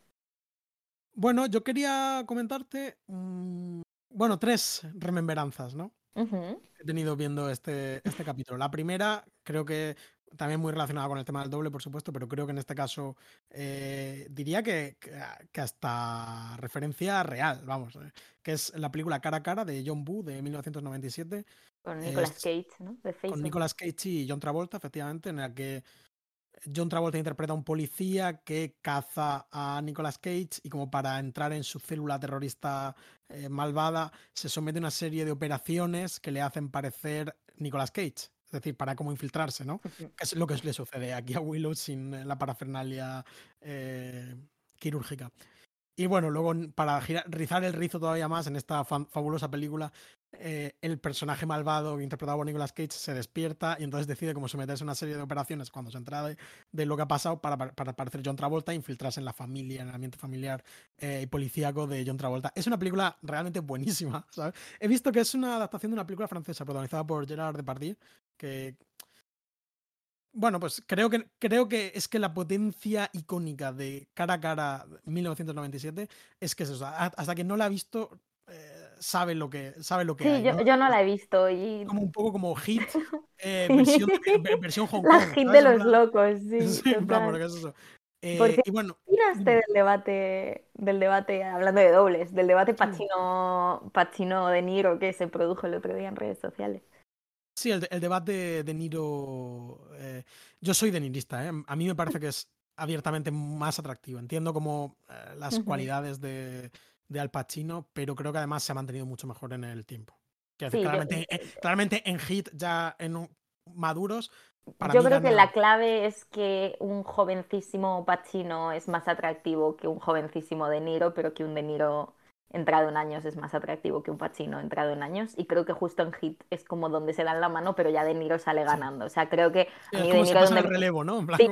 Bueno, yo quería comentarte, mm, bueno, tres remembranzas, ¿no? Ujú, He tenido viendo este, este capítulo. La primera, creo que también muy relacionada con el tema del doble, por supuesto, pero creo que en este caso eh, diría que, que, hasta referencia real, vamos, eh, que es la película Cara a Cara de John Boo de 1997. Con Nicolas Cage, ¿no? De con. Nicolas Cage y John Travolta, efectivamente, en la que John Travolta interpreta a un policía que caza a Nicolas Cage y como para entrar en su célula terrorista eh, malvada se somete a una serie de operaciones que le hacen parecer Nicolas Cage. Es decir, para cómo infiltrarse, ¿no? Que es lo que le sucede aquí a Willow sin eh, la parafernalia eh, quirúrgica. Y bueno, luego para rizar el rizo todavía más en esta fan- fabulosa película, eh, el personaje malvado interpretado por Nicolas Cage se despierta y entonces decide cómo someterse a una serie de operaciones cuando se entera de, de lo que ha pasado para, para, para parecer John Travolta e infiltrarse en la familia, en el ambiente familiar eh, y policíaco de John Travolta. Es una película realmente buenísima, ¿sabes? He visto que es una adaptación de una película francesa protagonizada por Gerard Depardieu, que bueno, pues creo que, creo que es que la potencia icónica de Cara a Cara 1997 es que es eso. Hasta que no la ha visto, eh, sabe lo que, sabe lo que Sí, hay. yo, ¿no? yo no la he visto y Como un poco como hit, eh, Sí. versión, versión Hong la hit ¿sabes? de los plan- locos, sí, sí, en plan, porque es eso. Eh, Porque y bueno, ¿Qué opinaste del debate, del debate, hablando de dobles, del debate Sí. Pacino, Pacino de Niro que se produjo el otro día en redes sociales? Sí, el, de- el debate de Niro. eh, yo soy de nirista, ¿eh? A mí me parece que es abiertamente más atractivo. Entiendo como eh, las cualidades de, de Al Pacino, pero creo que además se ha mantenido mucho mejor en el tiempo. Sí, yo- claramente, eh, claramente en hit ya en un- maduros. Para Yo mí creo que la clave es que un jovencísimo Pacino es más atractivo que un jovencísimo De Niro, pero que un De Niro entrado en años es más atractivo que un Pacino entrado en años. Y creo que justo en Hit es como donde se dan la mano, pero ya De Niro sale ganando. O sea, creo que a mí De Niro donde el relevo, ¿no? Sí.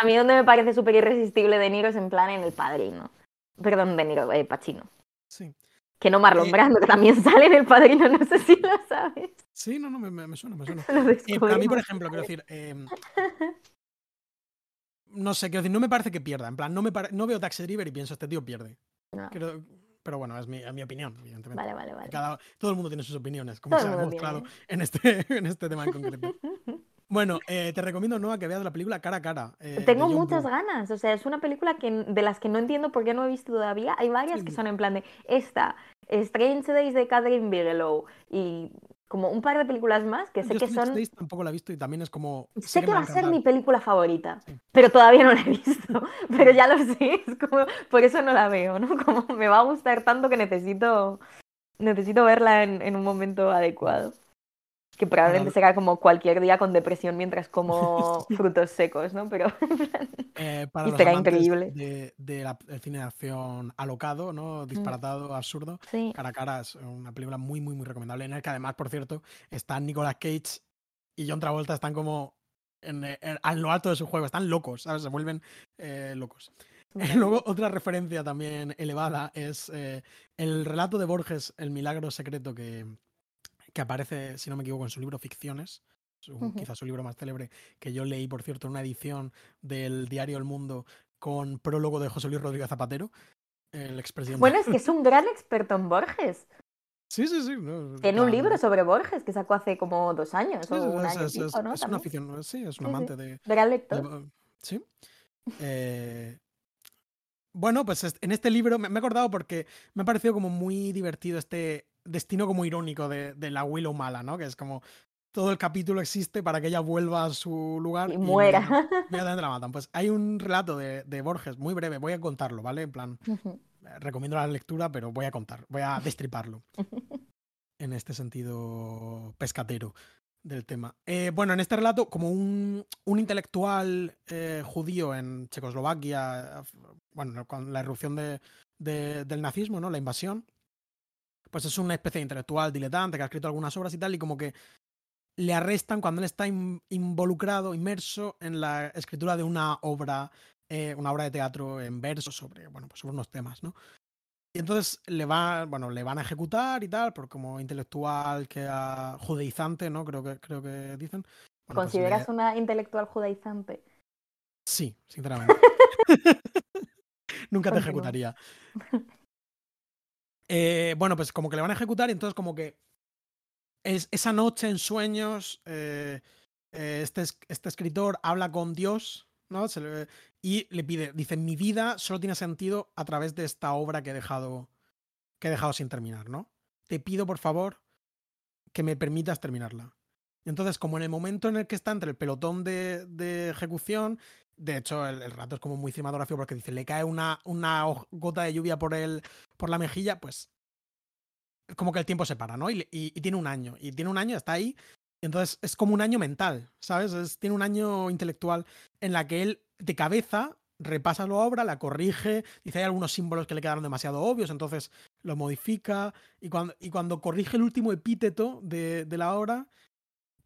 A mí donde me parece súper irresistible De Niro es en plan en El Padrino. Perdón, De Niro, eh, Pacino. sí. Que no Marlon Eh, Brando, que también sale en El Padrino, no sé si lo sabes. Sí, no, no, me, suena, me suena. Eh, a mí, por ejemplo, quiero decir, em, no sé, quiero decir, no me parece que pierda. En plan, no, me pare- no veo Taxi Driver y pienso, este tío pierde. No. Pero bueno, es mi, es mi opinión, evidentemente. Vale, vale, vale. Cada- todo el mundo tiene sus opiniones, como Todo se ha tiene. en este, en este tema en concreto. Bueno, eh, te recomiendo, Noah, que veas la película Cara a Cara. eh, Tengo muchas ganas, o sea, es una película que, de las que no entiendo por qué no he visto todavía. Hay varias que son en plan de esta, Strange Days de Catherine Bigelow y como un par de películas más que sé Yo que son... Tampoco la he visto y también es como. Sé que va a ser mi película favorita, Sí. pero todavía no la he visto. Pero ya lo sé, es como, por eso no la veo, ¿no? Como me va a gustar tanto que necesito, necesito verla en, en un momento adecuado. Que probablemente Para- será como cualquier día con depresión mientras como frutos secos, ¿no? Pero Eh, para Y será increíble. de, de la, del cine de acción alocado, ¿no? Disparatado, absurdo. sí. Cara a cara es una película muy, muy, muy recomendable. En el que además, por cierto, están Nicolas Cage y John Travolta, están como en, eh, en- a lo alto de su juego, están locos, ¿sabes? Se vuelven eh, locos. Luego, otra referencia también elevada es eh, el relato de Borges, El milagro secreto, que, que aparece, si no me equivoco, en su libro Ficciones. su-. Quizás su libro más célebre, que yo leí, por cierto, en una edición del diario El Mundo con prólogo de José Luis Rodríguez Zapatero, el expresidente. Bueno, es que es un gran experto en Borges. Sí, sí, sí. no, Tiene un libro sobre Borges que sacó hace como dos años Sí, o un es, año es- es- ¿no? es una afición, sí, es un Sí, sí. amante de, Gran de- lector. sí. Eh, bueno, pues en este libro me, me he acordado porque me ha parecido como muy divertido este destino como irónico de, de la Willow mala, ¿no? Que es como todo el capítulo existe para que ella vuelva a su lugar Y muera. inmediatamente- inmediatamente la matan. Pues hay un relato de, de Borges muy breve, voy a contarlo, ¿vale? En plan, eh, recomiendo la lectura, pero voy a contar, voy a destriparlo en este sentido pescatero del tema. Eh, bueno, en este relato, como un, un intelectual eh, judío en Checoslovaquia, bueno, con la irrupción de- de- del nazismo, ¿no? La invasión, pues es una especie de intelectual diletante que ha escrito algunas obras y tal, y como que le arrestan cuando él está in- involucrado, inmerso en la escritura de una obra eh, una obra de teatro en verso sobre, bueno, pues sobre unos temas, ¿no? Y entonces le va, bueno, le van a ejecutar y tal, por como intelectual que a judaizante, ¿no? Creo que, creo que dicen. Bueno, pues ¿Consideras le- una intelectual judaizante? Sí, sinceramente. Nunca te ejecutaría. Eh, bueno, pues como que le van a ejecutar y entonces como que es, esa noche en sueños eh, eh, este, es- este escritor habla con Dios, ¿no? Y le pide, dice, mi vida solo tiene sentido a través de esta obra que he dejado, que he dejado sin terminar, ¿no? Te pido, por favor, que me permitas terminarla. Entonces, como en el momento en el que está entre el pelotón de, ejecución, de hecho, el, rato es como muy cinematográfico porque dice, le cae una, gota de lluvia por, la mejilla, pues como que el tiempo se para, ¿no? Y, tiene un año. Y tiene un año, está ahí. Y entonces es como un año mental, ¿sabes? Es- tiene un año intelectual en la que él, de cabeza, repasa la obra, la corrige, dice hay algunos símbolos que le quedaron demasiado obvios, entonces lo modifica. Y cuando, corrige el último epíteto de la obra,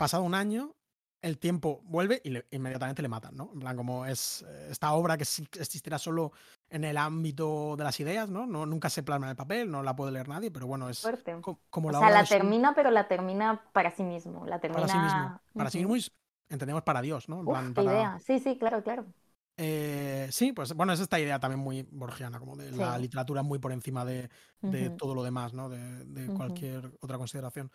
pasado un año, el tiempo vuelve y le- inmediatamente le matan, ¿no? En plan, como es eh, esta obra que sí existirá solo en el ámbito de las ideas, ¿no? no nunca se plasma en el papel, no la puede leer nadie, pero bueno, es Fuerte. co- como O la sea, obra la termina, pero la termina para sí mismo. La termina... para sí mismo. Para sí mismo y entendemos para Dios, ¿no? En Uf, plan, qué para- idea. Sí, sí, claro, claro. Eh, sí, pues bueno, es esta idea también muy borgiana, como de la literatura muy por encima de, todo lo demás, ¿no? De, cualquier otra consideración.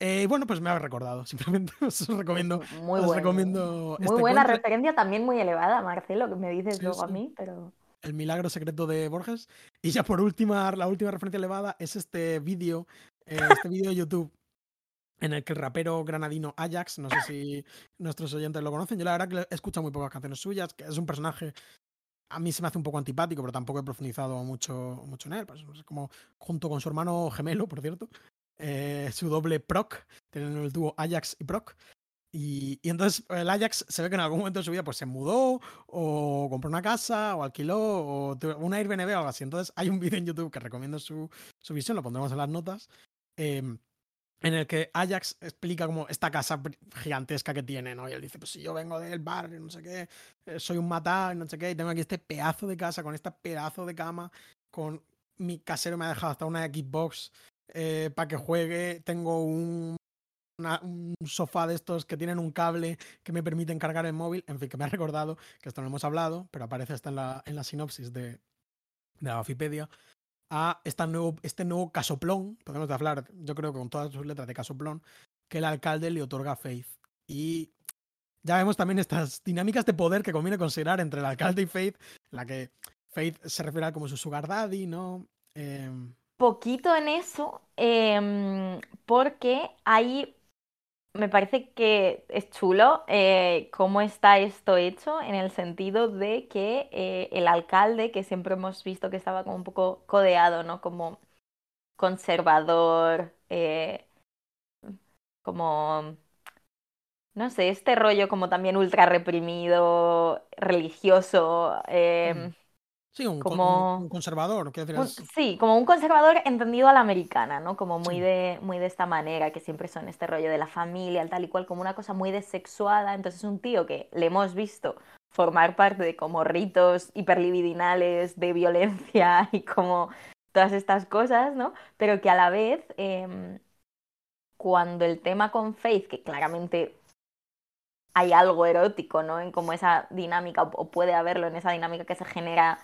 Eh, bueno, pues me habéis recordado. Simplemente os recomiendo. Muy os bueno. recomiendo Muy este buena cuento, referencia, también muy elevada, Marcelo, que me dices Sí, luego a mí, pero... El milagro secreto de Borges. Y ya por última, la última referencia elevada es este vídeo, eh, este vídeo de YouTube en el que el rapero granadino Ajax, no sé si nuestros oyentes lo conocen, yo la verdad que he escuchado muy pocas canciones suyas, que es un personaje, a mí se me hace un poco antipático, pero tampoco he profundizado mucho, mucho en él, pues es como junto con su hermano gemelo, por cierto, eh, su doble Proc, tienen el dúo Ajax y Proc. Y, y entonces el Ajax se ve que en algún momento de su vida pues se mudó o compró una casa o alquiló o tuvo un Airbnb o algo así. Entonces hay un vídeo en YouTube que recomiendo su, visión, lo pondremos en las notas, em, en el que Ajax explica como esta casa gigantesca que tiene, ¿no? Y él dice, pues si yo vengo del barrio, no sé qué, eh, soy un matán, no sé qué, y tengo aquí este pedazo de casa con este pedazo de cama, con mi casero me ha dejado hasta una Xbox para que juegue, tengo un una- un sofá de estos que tienen un cable que me permiten cargar el móvil. En fin, que me ha recordado, que esto no hemos hablado, pero aparece hasta en la, en la sinopsis de, de la Wikipedia, a esta nuevo, este nuevo casoplón, podemos hablar, yo creo que con todas sus letras de casoplón, que el alcalde le otorga a Faith. Y ya vemos también estas dinámicas de poder que conviene considerar entre el alcalde y Faith, la que Faith se refiere a como su sugar daddy, ¿no? Em, Poquito en eso, em, porque hay me parece que es chulo eh, cómo está esto hecho en el sentido de que eh, el alcalde, que siempre hemos visto que estaba como un poco codeado, ¿no? Como conservador, eh, como, no sé, este rollo como también ultra reprimido, religioso. eh, sí, un, con- Como- un- un conservador, decir, un- sí, como un conservador entendido a la americana, ¿no? Como muy Sí. de, muy de esta manera, que siempre son este rollo de la familia, tal y cual, como una cosa muy desexuada. Entonces, un tío que le hemos visto formar parte de como ritos hiperlibidinales de violencia y como todas estas cosas, ¿no? Pero que a la vez, em, cuando el tema con Faith, que claramente hay algo erótico, ¿no? En como esa dinámica, o puede haberlo en esa dinámica que se genera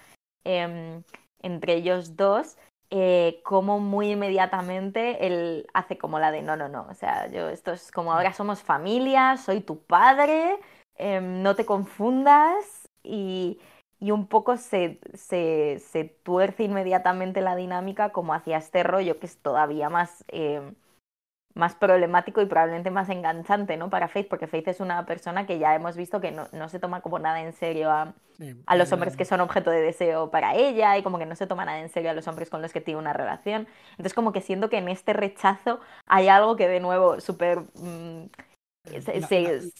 em, entre ellos dos, eh, como muy inmediatamente él hace como la de no, no, no, o sea, yo esto es como ahora somos familia, soy tu padre, em, no te confundas y, y un poco se, se, se tuerce inmediatamente la dinámica como hacia este rollo que es todavía más... em, más problemático y probablemente más enganchante, ¿no? Para Faith, porque Faith es una persona que ya hemos visto que no, no se toma como nada en serio a, a los hombres que son objeto de deseo para ella y como que no se toma nada en serio a los hombres con los que tiene una relación. Entonces como que siento que en este rechazo hay algo que de nuevo súper... mm, se, se-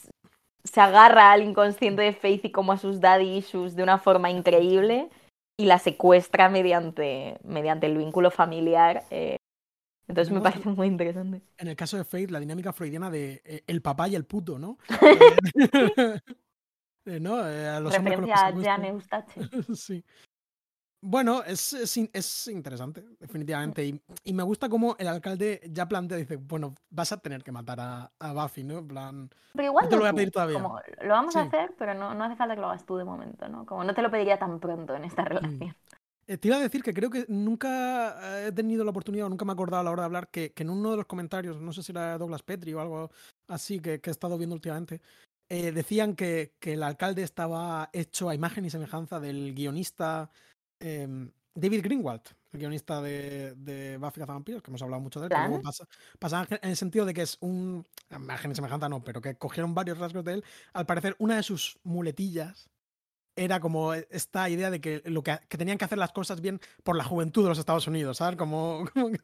se agarra al inconsciente de Faith y como a sus daddy issues de una forma increíble y la secuestra mediante, mediante el vínculo familiar. eh. Entonces me parece muy interesante. en el caso de Faith, la dinámica freudiana de eh, el papá y el puto, ¿no? Eh, ¿no? Eh, a los los Referencia se a Eustache. sí. Bueno, es, es, in- es interesante, definitivamente. Y, y me gusta cómo el alcalde ya plantea, dice, bueno, vas a tener que matar a, a Buffy, ¿no? En plan, Pero igual No te lo voy a pedir todavía. Como, lo vamos a hacer, pero no, no hace falta que lo hagas tú de momento, ¿no? Como no te lo pediría tan pronto en esta Mm. relación. Eh, te iba a decir que creo que nunca eh, he tenido la oportunidad o nunca me he acordado a la hora de hablar que, que en uno de los comentarios, no sé si era Douglas Petri o algo así que, que he estado viendo últimamente, eh, decían que, que el alcalde estaba hecho a imagen y semejanza del guionista em, David Greenwald, el guionista de, de Buffy Cazavampiros, que hemos hablado mucho de él, pasa, pasa en el sentido de que es un... a Imagen y semejanza no, pero que cogieron varios rasgos de él. Al parecer, una de sus muletillas era como esta idea de que lo que, que tenían que hacer las cosas bien por la juventud de los Estados Unidos, ¿sabes? Como, como, que,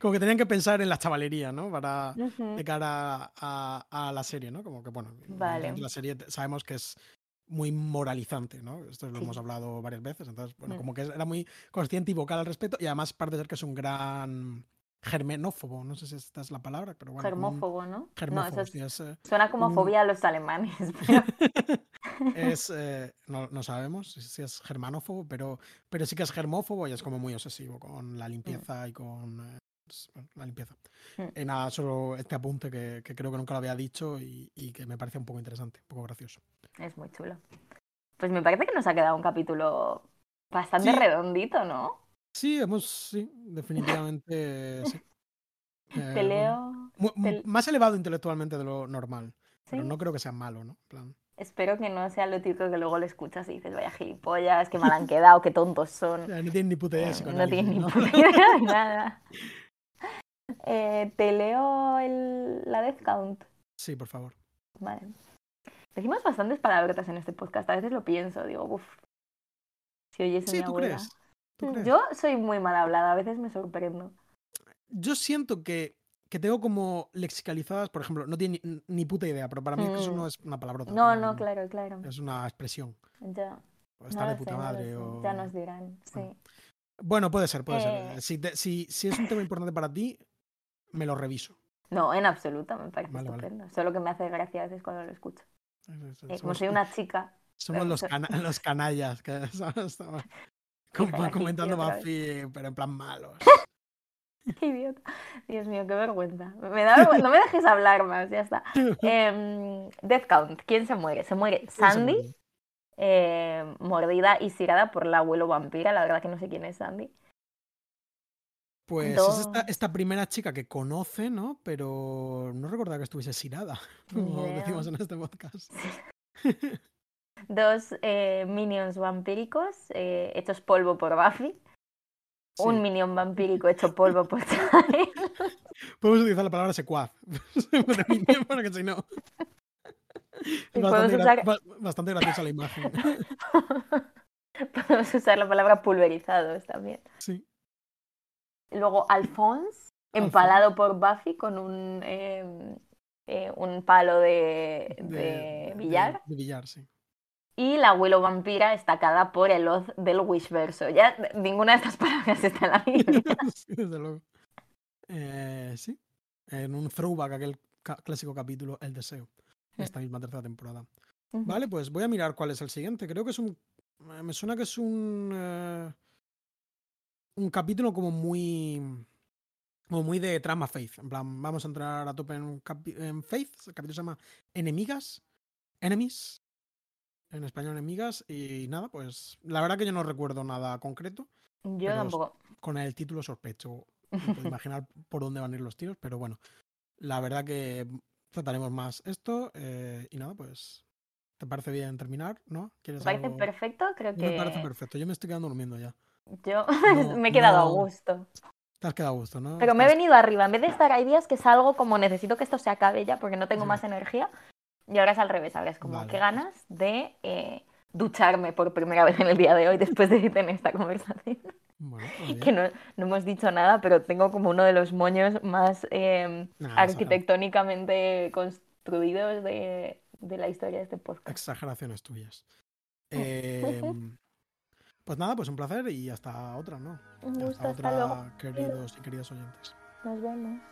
como que tenían que pensar en la chavalería, ¿no? Para de cara a, a la serie, ¿no? Como que, bueno, Vale. la serie sabemos que es muy moralizante, ¿no? Esto lo Sí. hemos hablado varias veces, entonces, bueno, Mm. como que era muy consciente y vocal al respecto y además parece ser que es un gran germenófobo, no sé si esta es la palabra, pero bueno. Germófobo, ¿no? No, Germófobo, eso es- sí, es, eh, suena como fobia a los alemanes. pero- es, eh, no, no sabemos si- es germanófobo, pero, pero sí que es germófobo y es como muy obsesivo con la limpieza y con eh, bueno, la limpieza. Mm. Eh, nada, solo este apunte que, que creo que nunca lo había dicho y, y que me parece un poco interesante, un poco gracioso. Es muy chulo. Pues me parece que nos ha quedado un capítulo bastante Sí. redondito, ¿no? Sí, hemos, sí, definitivamente sí. Te leo. te- Más elevado intelectualmente de lo normal, pero no creo que sea malo, ¿no? En plan, Espero que no sea lo típico que luego lo escuchas y dices, vaya gilipollas, que mal han quedado, qué tontos son. no tienen ni puta idea de Eh, no psicoanálisis, tienen ni ¿no? puta idea de nada. Eh, te leo el- la death count. Sí, por favor. Vale. Decimos bastantes palabrotas en este podcast. A veces lo pienso, digo, uff. Si oyese Sí, mi ¿tú abuela. crees? ¿Tú crees? Yo soy muy mal hablada, a veces me sorprendo. yo siento que, que tengo como lexicalizadas, por ejemplo, no tiene ni, ni puta idea, pero para mí es que eso Mm. no es una palabrota. No, mm, no, claro, claro. Es una expresión. Ya, O estar no de puta sé, madre. o... Ya nos dirán, sí. Bueno. Bueno, puede ser, puede ser. Eh. Si, te- si, si es un tema importante para ti, me lo reviso. No, en absoluto, me parece Vale, vale. estupendo. Solo que me hace gracia a veces cuando lo escucho. Es- es- Eh, como soy una chica, somos los, cana- los canallas que estamos comentando Buffy, pero en plan malos. qué idiota. Dios mío, qué vergüenza. Me da vergüenza. No me dejes hablar más, ya está. Em, Death Count, ¿quién se muere? Se muere ¿Quién se Sandy, muere? eh, mordida y cirada por la abuelo vampira. La verdad que no sé quién es Sandy. Pues Dos. es esta, esta primera chica que conoce, ¿no? Pero no recordaba que estuviese sirada, como decimos en este podcast. Dos eh, minions vampíricos eh, hechos polvo por Buffy. Sí. Un minion vampírico hecho polvo por Giles. Podemos utilizar la palabra secuaz. Porque si no. Bastante, usar- graciosa la imagen. Podemos usar la palabra pulverizados también. Sí. Luego Alphonse, empalado por Buffy con un, eh, eh, un palo de, de billar. De, billar, sí. Y la abuelo vampira estacada por el hoz del Wishverso. Ya ninguna de estas palabras está en la Biblia. Sí, desde luego. Eh, sí. En un throwback, aquel ca- clásico capítulo, El Deseo, de esta misma tercera temporada. Vale, pues voy a mirar cuál es el siguiente. Creo que es un. eh, Me suena que es un. eh, un capítulo como muy. Como muy de trama Faith. En plan, vamos a entrar a tope en, un en Faith. El capítulo se llama Enemigas. Enemies. En español, enemigas. Y nada, pues. La verdad que yo no recuerdo nada concreto. Yo tampoco. Con el título sospecho. Puedo imaginar por dónde van a ir los tiros, pero bueno. La verdad que trataremos más esto. eh, y nada, pues. ¿Te parece bien terminar? ¿No? Me ¿Quieres parece algo? perfecto, creo Yo me parece que perfecto. Yo me estoy quedando durmiendo ya. yo No, me he quedado a no. gusto. Te has quedado a gusto, ¿no? Pero me he venido arriba. En vez de estar, hay días que salgo como necesito que esto se acabe ya porque no tengo Sí. más energía. Y ahora es al revés. Ahora es como, Vale. qué ganas de eh, ducharme por primera vez en el día de hoy después de tener esta conversación. Bueno, Que no, no hemos dicho nada, pero tengo como uno de los moños más eh, Nah, esa- arquitectónicamente construidos de, de la historia de este podcast. Exageraciones tuyas. Em, pues nada, pues un placer y hasta otra, ¿no? Un gusto, hasta hasta otra, luego. queridos y queridas oyentes. Nos vemos.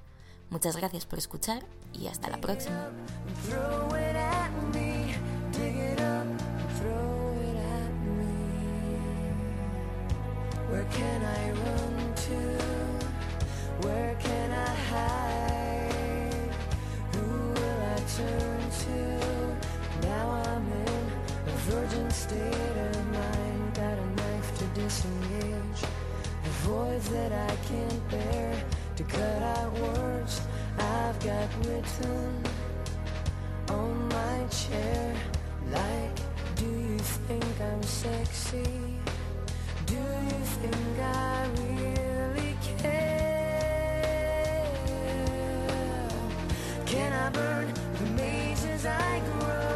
Muchas gracias por escuchar y hasta la próxima. That I can't bear to cut out words I've got written on my chair. Like, do you think I'm sexy? Do you think I really care? Can I burn the mazes I grow?